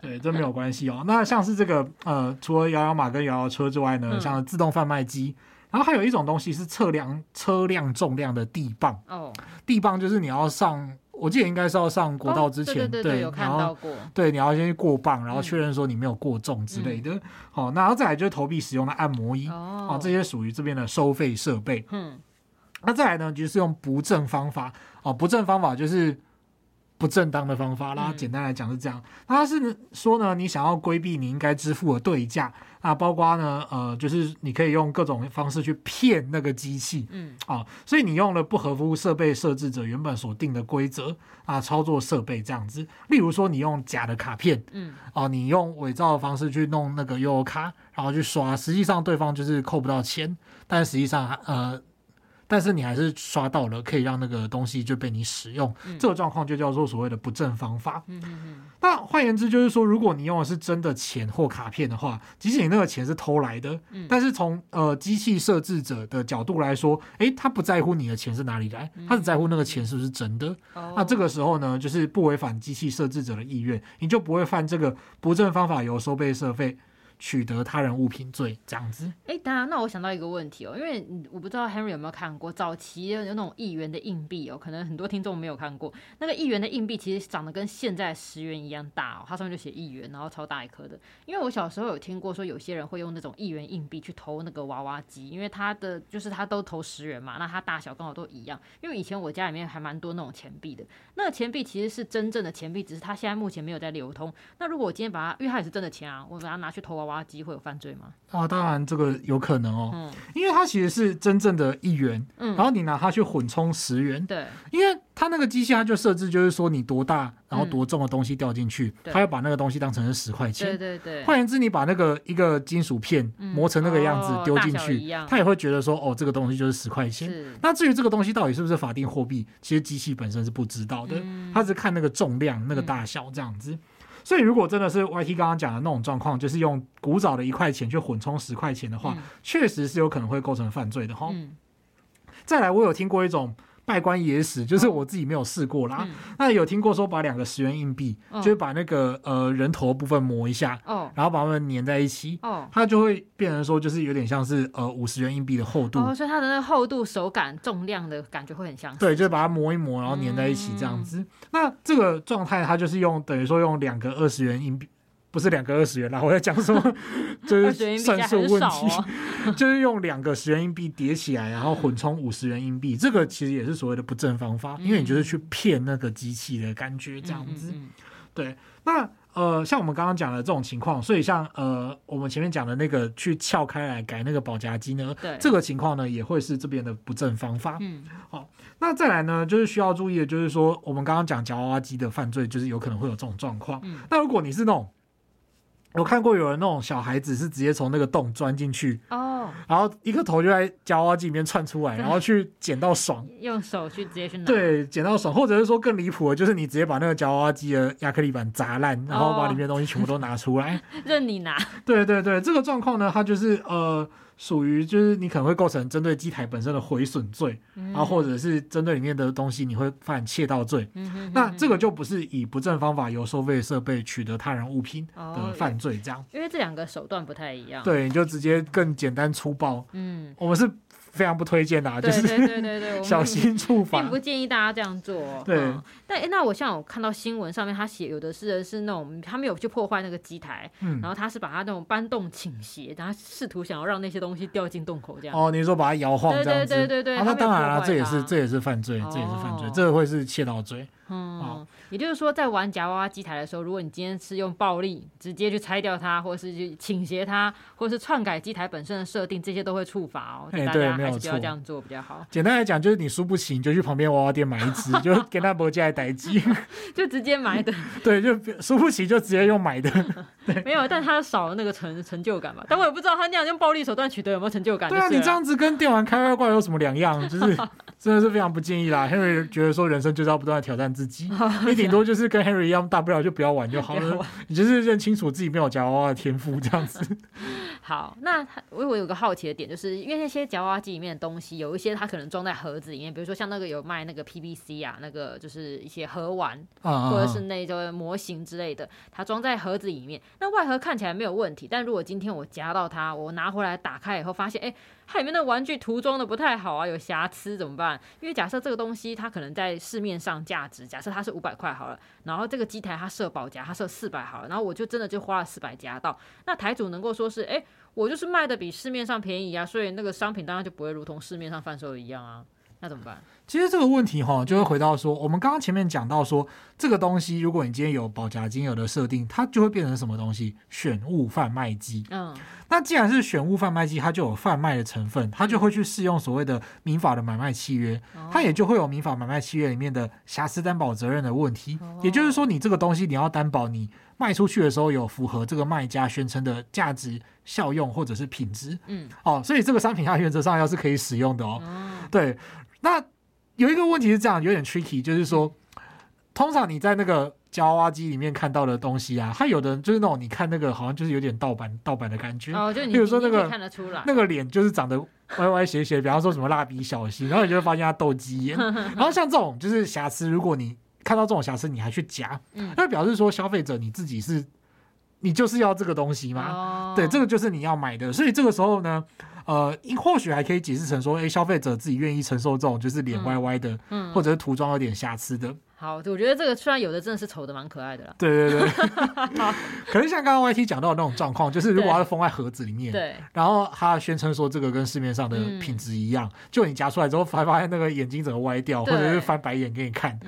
对，这没有关系哦。那像是这个呃，除了摇摇马跟摇摇车之外呢，像自动贩卖机。然后还有一种东西是测量车辆重量的地磅哦，地磅就是你要上，我记得应该是要上国道之前，哦、对，对，对，对，有看到过，对，你要先去过磅，然后确认说你没有过重之类的。好、嗯，那然后再来就是投币使用的按摩椅哦，哦，这些属于这边的收费设备。嗯，那再来呢，就是用不正方法哦，不正方法就是。不正当的方法啦，简单来讲是这样。那他是说呢，你想要规避你应该支付的对价，啊包括呢，呃，就是你可以用各种方式去骗那个机器，嗯，啊，所以你用了不合乎设备设置者原本所定的规则啊，操作设备这样子。例如说，你用假的卡片，嗯，啊，你用伪造的方式去弄那个悠游卡，然后去刷，实际上对方就是扣不到钱，但实际上，呃。但是你还是刷到了，可以让那个东西就被你使用，嗯、这个状况就叫做所谓的不正方法。嗯嗯嗯。那换言之，就是说，如果你用的是真的钱或卡片的话，即使你那个钱是偷来的，嗯、但是从呃机器设置者的角度来说，诶，他不在乎你的钱是哪里来，他只在乎那个钱是不是真的。嗯、那这个时候呢，就是不违反机器设置者的意愿，你就不会犯这个不正方法由收被设费。取得他人物品罪这样子，哎、欸，当然，那我想到一个问题哦、因为我不知道 Henry 有没有看过早期有那种一元的硬币哦，可能很多听众没有看过。那个一元的硬币其实长得跟现在十元一样大哦、它上面就写一元，然后超大一颗的。因为我小时候有听过说，有些人会用那种一元硬币去投那个娃娃机，因为它的就是它都投十元嘛，那它大小刚好都一样。因为以前我家里面还蛮多那种钱币的，那个钱币其实是真正的钱币，只是它现在目前没有在流通。那如果我今天把它，因为它也是真的钱啊，我把它拿去投娃娃机，会有犯罪吗？啊，当然这个有可能哦，嗯，因为它其实是真正的一元，嗯，然后你拿它去混充十元，对，因为它那个机器它就设置就是说你多大，然后多重的东西掉进去，它要把那个东西当成是十块钱，对对对。换言之，你把那个一个金属片磨成那个样子丢进去，它也会觉得说哦，这个东西就是十块钱。那至于这个东西到底是不是法定货币，其实机器本身是不知道的，它只看那个重量、那个大小这样子。所以，如果真的是 YT 刚刚讲的那种状况，就是用古早的一块钱去混充十块钱的话，确实是有可能会构成犯罪的哈。再来，我有听过一种。稗官野史，就是我自己没有试过啦。嗯、那有听过说把两个十元硬币，嗯、就是把那个呃人头部分磨一下，哦、然后把它们粘在一起，哦、它就会变成说就是有点像是呃五十元硬币的厚度。哦，所以它的那个厚度、手感、重量的感觉会很像。对，就是把它磨一磨，然后粘在一起这样子。嗯、那这个状态，它就是用等于说用两个二十元硬币。不是两个二十元啦，我在讲什么？就是算数问题，就是用两个十元硬币叠起来，然后混充五十元硬币，这个其实也是所谓的不正方法，因为你就是去骗那个机器的感觉这样子。对，那呃，像我们刚刚讲的这种情况，所以像呃，我们前面讲的那个去撬开来改那个保夹机呢，对，这个情况呢也会是这边的不正方法。嗯，好，那再来呢，就是需要注意的，就是说我们刚刚讲夹娃娃机的犯罪，就是有可能会有这种状况。嗯，那如果你是那种我看过有人那种小孩子是直接从那个洞钻进去哦，然后一个头就在夹娃娃机里面窜出来，然后去捡到爽，用手去直接去拿，对，捡到爽，或者是说更离谱的，就是你直接把那个夹娃娃机的亚克力板砸烂，然后把里面的东西全部都拿出来，任你拿。对对对，这个状况呢，它就是呃，属于就是你可能会构成针对机台本身的毁损罪，嗯、然后或者是针对里面的东西你会犯窃盗罪。嗯、哼哼那这个就不是以不正方法由收费设备取得他人物品的犯罪，这样、哦。因为这两个手段不太一样。对，你就直接更简单粗暴。嗯，我们是。非常不推荐的、啊，就是对对对对，小心处罚，并不建议大家这样做。对，嗯、但哎，那我像我看到新闻上面，他写有的是的是那种他没有去破坏那个机台，嗯，然后他是把它那种搬动倾斜，然后试图想要让那些东西掉进洞口这样。哦，你说把它摇晃这样子，对对对对对，啊、那当然了，这也是这也是犯罪，这也是犯罪，这个会是窃盗罪。嗯，哦、也就是说，在玩夹娃娃机台的时候，如果你今天是用暴力直接去拆掉它，或者是去倾斜它，或者是篡改机台本身的设定，这些都会触罚哦。哎，对，没有错，不要这样做比较好。简单来讲，就是你输不起，你就去旁边娃娃店买一只，就跟他伯家来逮机，就直接买的。对，就输不起就直接用买的。对，没有，但他少了那个成成就感吧？但我也不知道他那样用暴力手段取得有没有成就感。对啊，你这样子跟电玩开外挂有什么两样？就是真的是非常不建议啦。Henry 觉得说人生就是要不断的挑战自己。你顶多就是跟 Henry 一样，大不了就不要玩就好了。你就是认清楚自己没有夹娃娃的天赋，这样子。好，那我我有个好奇的点，就是因为那些夹娃娃机里面的东西，有一些它可能装在盒子里面，比如说像那个有卖那个 PVC 啊，那个就是一些盒玩，或者是那个模型之类的，它装在盒子里面，那外盒看起来没有问题。但如果今天我夹到它，我拿回来打开以后，发现哎。欸它里面的玩具涂装的不太好啊，有瑕疵怎么办？因为假设这个东西它可能在市面上价值，假设它是五百块好了，然后这个机台它设保价，它设四百好了，然后我就真的就花了四百加到，那台主能够说是，哎，我就是卖的比市面上便宜啊，所以那个商品当然就不会如同市面上贩售的一样啊，那怎么办？其实这个问题哈，就会回到说，我们刚刚前面讲到说，这个东西如果你今天有保价金额的设定，它就会变成什么东西？选物贩卖机。嗯，那既然是选物贩卖机，它就有贩卖的成分，它就会去适用所谓的民法的买卖契约，它也就会有民法买卖契约里面的瑕疵担保责任的问题。也就是说，你这个东西你要担保你卖出去的时候有符合这个卖家宣称的价值、效用或者是品质。嗯，哦，所以这个商品它原则上要是可以使用的哦。对，那。有一个问题是这样，有点 tricky，就是说，通常你在那个夹娃娃机里面看到的东西啊，它有的就是那种你看那个好像就是有点盗版盗版的感觉。哦，就你比如说那个那个脸就是长得歪歪斜斜，比方说什么蜡笔小新，然后你就会发现它斗鸡眼。然后像这种就是瑕疵，如果你看到这种瑕疵，你还去夹，那表示说消费者你自己是，你就是要这个东西嘛？哦，对，这个就是你要买的。所以这个时候呢。呃，或许还可以解释成说，哎，消费者自己愿意承受这种就是脸歪歪的，嗯，或者是涂装有点瑕疵的。好，我觉得这个虽然有的真的是丑的蛮可爱的啦。对对对。可是像刚刚 YT 讲到的那种状况，就是如果它是封在盒子里面，对，然后他宣称说这个跟市面上的品质一样，就你夹出来之后，发发现那个眼睛整个歪掉，或者是翻白眼给你看，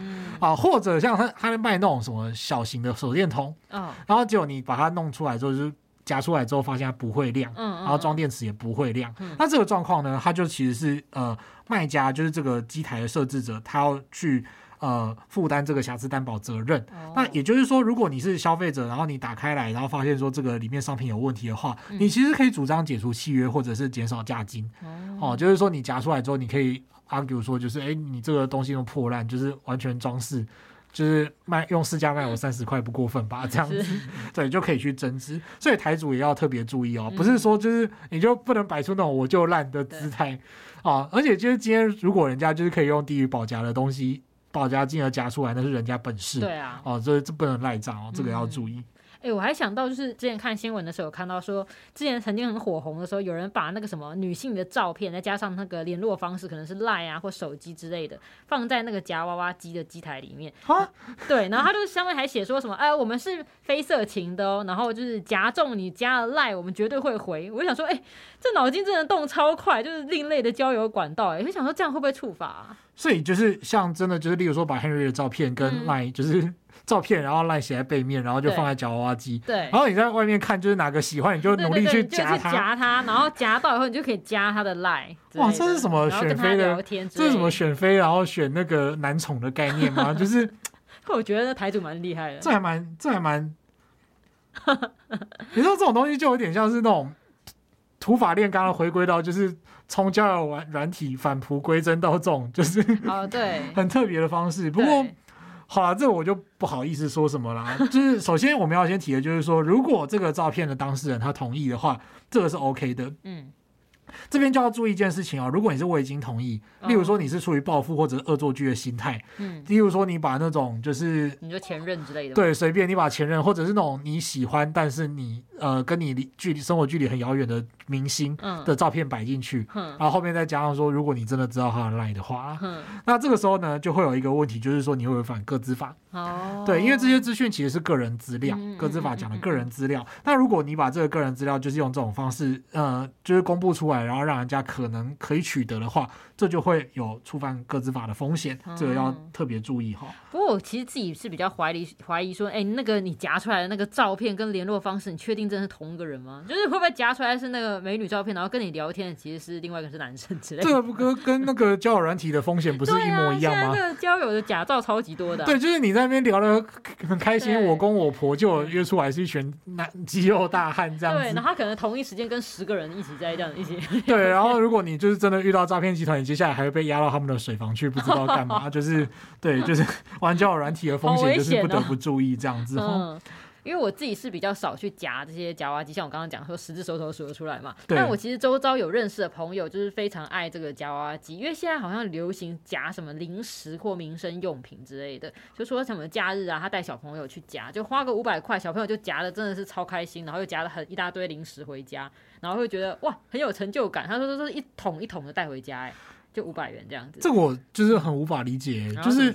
啊，或者像他他卖那种什么小型的手电筒，然后结果你把它弄出来之后就是。夹出来之后发现它不会亮，嗯嗯、然后装电池也不会亮。嗯、那这个状况呢，它就其实是呃卖家就是这个机台的设置者，他要去呃负担这个瑕疵担保责任。哦、那也就是说，如果你是消费者，然后你打开来，然后发现说这个里面商品有问题的话，嗯、你其实可以主张解除契约或者是减少价金。哦、哦，就是说你夹出来之后，你可以 argue 说，就是哎，你这个东西用破烂，就是完全装饰。就是卖用市价卖我三十块不过分吧，这样子，对，就可以去争执。所以台主也要特别注意哦，嗯、不是说就是你就不能摆出那种我就烂的姿态对啊。而且就是今天如果人家就是可以用低于保价的东西，保夹金额夹出来，那是人家本事。对啊，哦，这这不能赖账哦，这个要注意。嗯哎、欸，我还想到，就是之前看新闻的时候，有看到说，之前曾经很火红的时候，有人把那个什么女性的照片，再加上那个联络方式，可能是 Line 啊或手机之类的，放在那个夹娃娃机的机台里面。啊，对，然后他就上面还写说什么，哎，我们是非色情的哦，然后就是夹中你加了 Line，我们绝对会回。我就想说，哎、欸，这脑筋真的动超快，就是另类的交友管道。哎，就想说这样会不会触发啊？所以就是像真的就是，例如说把 Henry 的照片跟 Line 就是。嗯照片，然后赖写在背面，然后就放在夹娃娃机。对，然后你在外面看，就是哪个喜欢，你就努力去夹它，夹它，然后夹到以后，你就可以加他的赖。哇，这是什么选妃的？这是什么选妃，然后选那个男宠的概念吗？就是，我觉得台主蛮厉害的。这还蛮，这还蛮。你说这种东西就有点像是那种土法炼钢，回归到就是从交友软软体返璞归真到这种，就是哦，对，很特别的方式。不过。好了，这我就不好意思说什么啦。就是首先我们要先提的，就是说，如果这个照片的当事人他同意的话，这个是 OK 的。嗯。这边就要注意一件事情哦，如果你是未经同意，例如说你是出于报复或者恶作剧的心态，嗯，例如说你把那种就是你说前任之类的，对，随便你把前任或者是那种你喜欢但是你呃跟你离距离生活距离很遥远的明星的照片摆进去，嗯，然后后面再加上说，如果你真的知道他的赖的话，嗯，那这个时候呢就会有一个问题，就是说你会违反个资法，哦，对，因为这些资讯其实是个人资料，个资法讲的个人资料，那如果你把这个个人资料就是用这种方式，呃，就是公布出来。然后让人家可能可以取得的话，这就会有触犯个资法的风险，嗯、这个要特别注意哈。不过我其实自己是比较怀疑怀疑说，哎，那个你夹出来的那个照片跟联络方式，你确定真的是同一个人吗？就是会不会夹出来是那个美女照片，然后跟你聊天的其实是另外一个是男生之类的？这个不跟跟那个交友软体的风险不是一模一样吗？那个、交友的假照超级多的、啊。对，就是你在那边聊的很开心，我公我婆就约出来是一群男 肌肉大汉这样子。对，然后他可能同一时间跟十个人一起在这样一起。对，然后如果你就是真的遇到诈骗集团，你接下来还会被压到他们的水房去，不知道干嘛。就是对，就是 玩交友软体的风险，就是不得不注意这样子。嗯，因为我自己是比较少去夹这些夹娃娃机，像我刚刚讲说十只手头数得出来嘛。对但我其实周遭有认识的朋友，就是非常爱这个夹娃娃机，因为现在好像流行夹什么零食或民生用品之类的，就说什么假日啊，他带小朋友去夹，就花个五百块，小朋友就夹的真的是超开心，然后又夹了很一大堆零食回家。然后会觉得哇，很有成就感。他说都是一桶一桶的带回家，哎，就五百元这样子。这我就是很无法理解，就是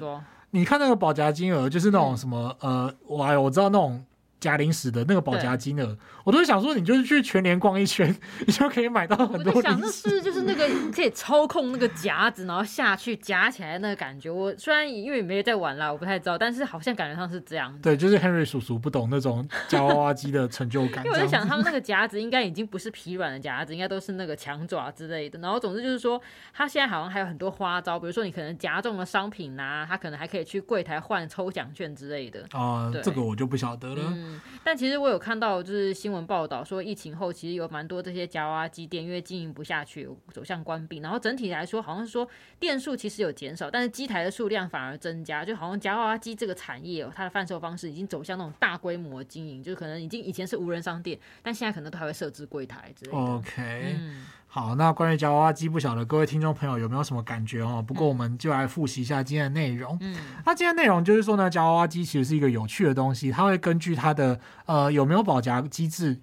你看那个保夹金额，就是那种什么、嗯、呃，我我知道那种。夹零食的那个保夹金额，对我都是想说，你就是去全联逛一圈，你就可以买到很多。我想的是，就是那个可以操控那个夹子，然后下去夹起来那个感觉。我虽然因为没有在玩啦，我不太知道，但是好像感觉上是这样。对，就是 Henry 叔叔不懂那种夹娃娃机的成就感。因为我在想，他们那个夹子应该已经不是疲软的夹子，应该都是那个强爪之类的。然后总之就是说，他现在好像还有很多花招，比如说你可能夹中了商品呐、啊，他可能还可以去柜台换抽奖券之类的。啊、这个我就不晓得了。嗯，但其实我有看到，就是新闻报道说，疫情后其实有蛮多这些夹娃娃机店，因为经营不下去，走向关闭。然后整体来说，好像是说店数其实有减少，但是机台的数量反而增加。就好像夹娃娃机这个产业哦，它的贩售方式已经走向那种大规模经营，就可能已经以前是无人商店，但现在可能都还会设置柜台之类的。OK，嗯。好，那关于夹娃娃机，不晓得各位听众朋友有没有什么感觉哦？不过我们就来复习一下今天的内容。嗯，那今天内容就是说呢，夹娃娃机其实是一个有趣的东西，它会根据它的呃有没有保夹机制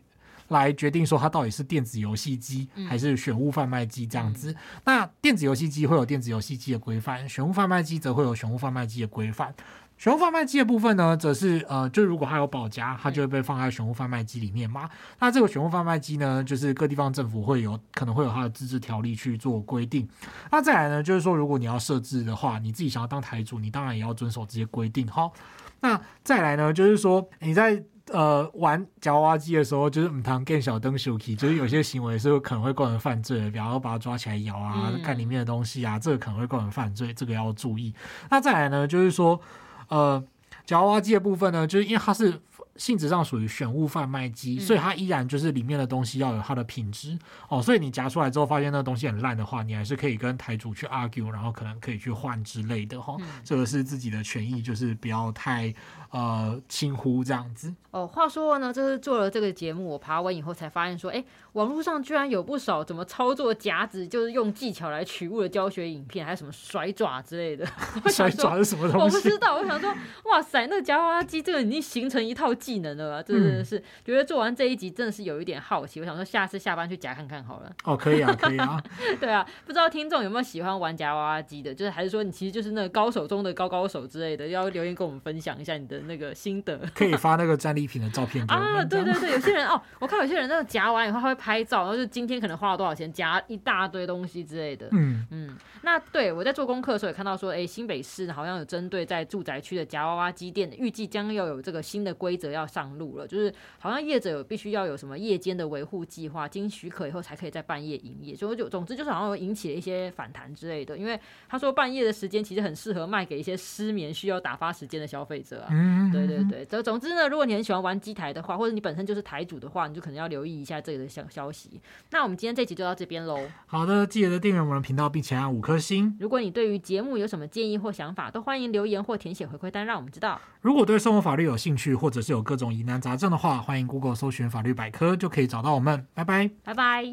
来决定说它到底是电子游戏机还是选物贩卖机这样子。嗯、那电子游戏机会有电子游戏机的规范，选物贩卖机则会有选物贩卖机的规范。选物贩卖机的部分呢，则是呃，就如果它有保夹，它就会被放在选物贩卖机里面嘛。那这个选物贩卖机呢，就是各地方政府会有可能会有它的自治条例去做规定。那再来呢，就是说如果你要设置的话，你自己想要当台主，你当然也要遵守这些规定。好，那再来呢，就是说你在呃玩夹娃娃机的时候，就是唔通见小灯 Suki，就是有些行为是可能会构成犯罪的，比方说把它抓起来咬啊，看里面的东西啊，这个可能会构成犯罪，这个要注意。那再来呢，就是说。呃，夹娃娃机的部分呢，就是因为它是性质上属于选物贩卖机，嗯、所以它依然就是里面的东西要有它的品质哦。所以你夹出来之后发现那个东西很烂的话，你还是可以跟台主去 argue，然后可能可以去换之类的哈。哦嗯、这个是自己的权益，就是不要太。呃，轻忽这样子哦。话说呢，就是做了这个节目，我爬完以后才发现说，哎，网络上居然有不少怎么操作夹子，就是用技巧来取物的教学影片，还有什么甩爪之类的。甩 爪是什么东西？我不知道。我想说，哇塞，那个夹娃娃机这个已经形成一套技能了，真的是、嗯、觉得做完这一集真的是有一点好奇。我想说，下次下班去夹看看好了。哦，可以啊，可以啊。对啊，不知道听众有没有喜欢玩夹娃娃机的，就是还是说你其实就是那个高手中的高高手之类的，要留言跟我们分享一下你的。那个心得可以发那个战利品的照片啊，对对对，有些人哦，我看有些人那个夹完以后他会拍照，然后就今天可能花了多少钱夹一大堆东西之类的。嗯嗯，那对我在做功课的时候也看到说，哎，新北市好像有针对在住宅区的夹娃娃机店，预计将要有这个新的规则要上路了，就是好像业者有必须要有什么夜间的维护计划，经许可以后才可以在半夜营业。所以就总之就是好像有引起了一些反弹之类的，因为他说半夜的时间其实很适合卖给一些失眠需要打发时间的消费者啊。嗯，对对对。总总之呢，如果你很喜欢玩机台的话，或者你本身就是台主的话，你就可能要留意一下这个的消消息。那我们今天这集就到这边喽。好的，记得订阅我们的频道，并且按五颗星。如果你对于节目有什么建议或想法，都欢迎留言或填写回馈单，让我们知道。如果对生活法律有兴趣，或者是有各种疑难杂症的话，欢迎 Google 搜寻法律百科，就可以找到我们。拜拜，拜拜。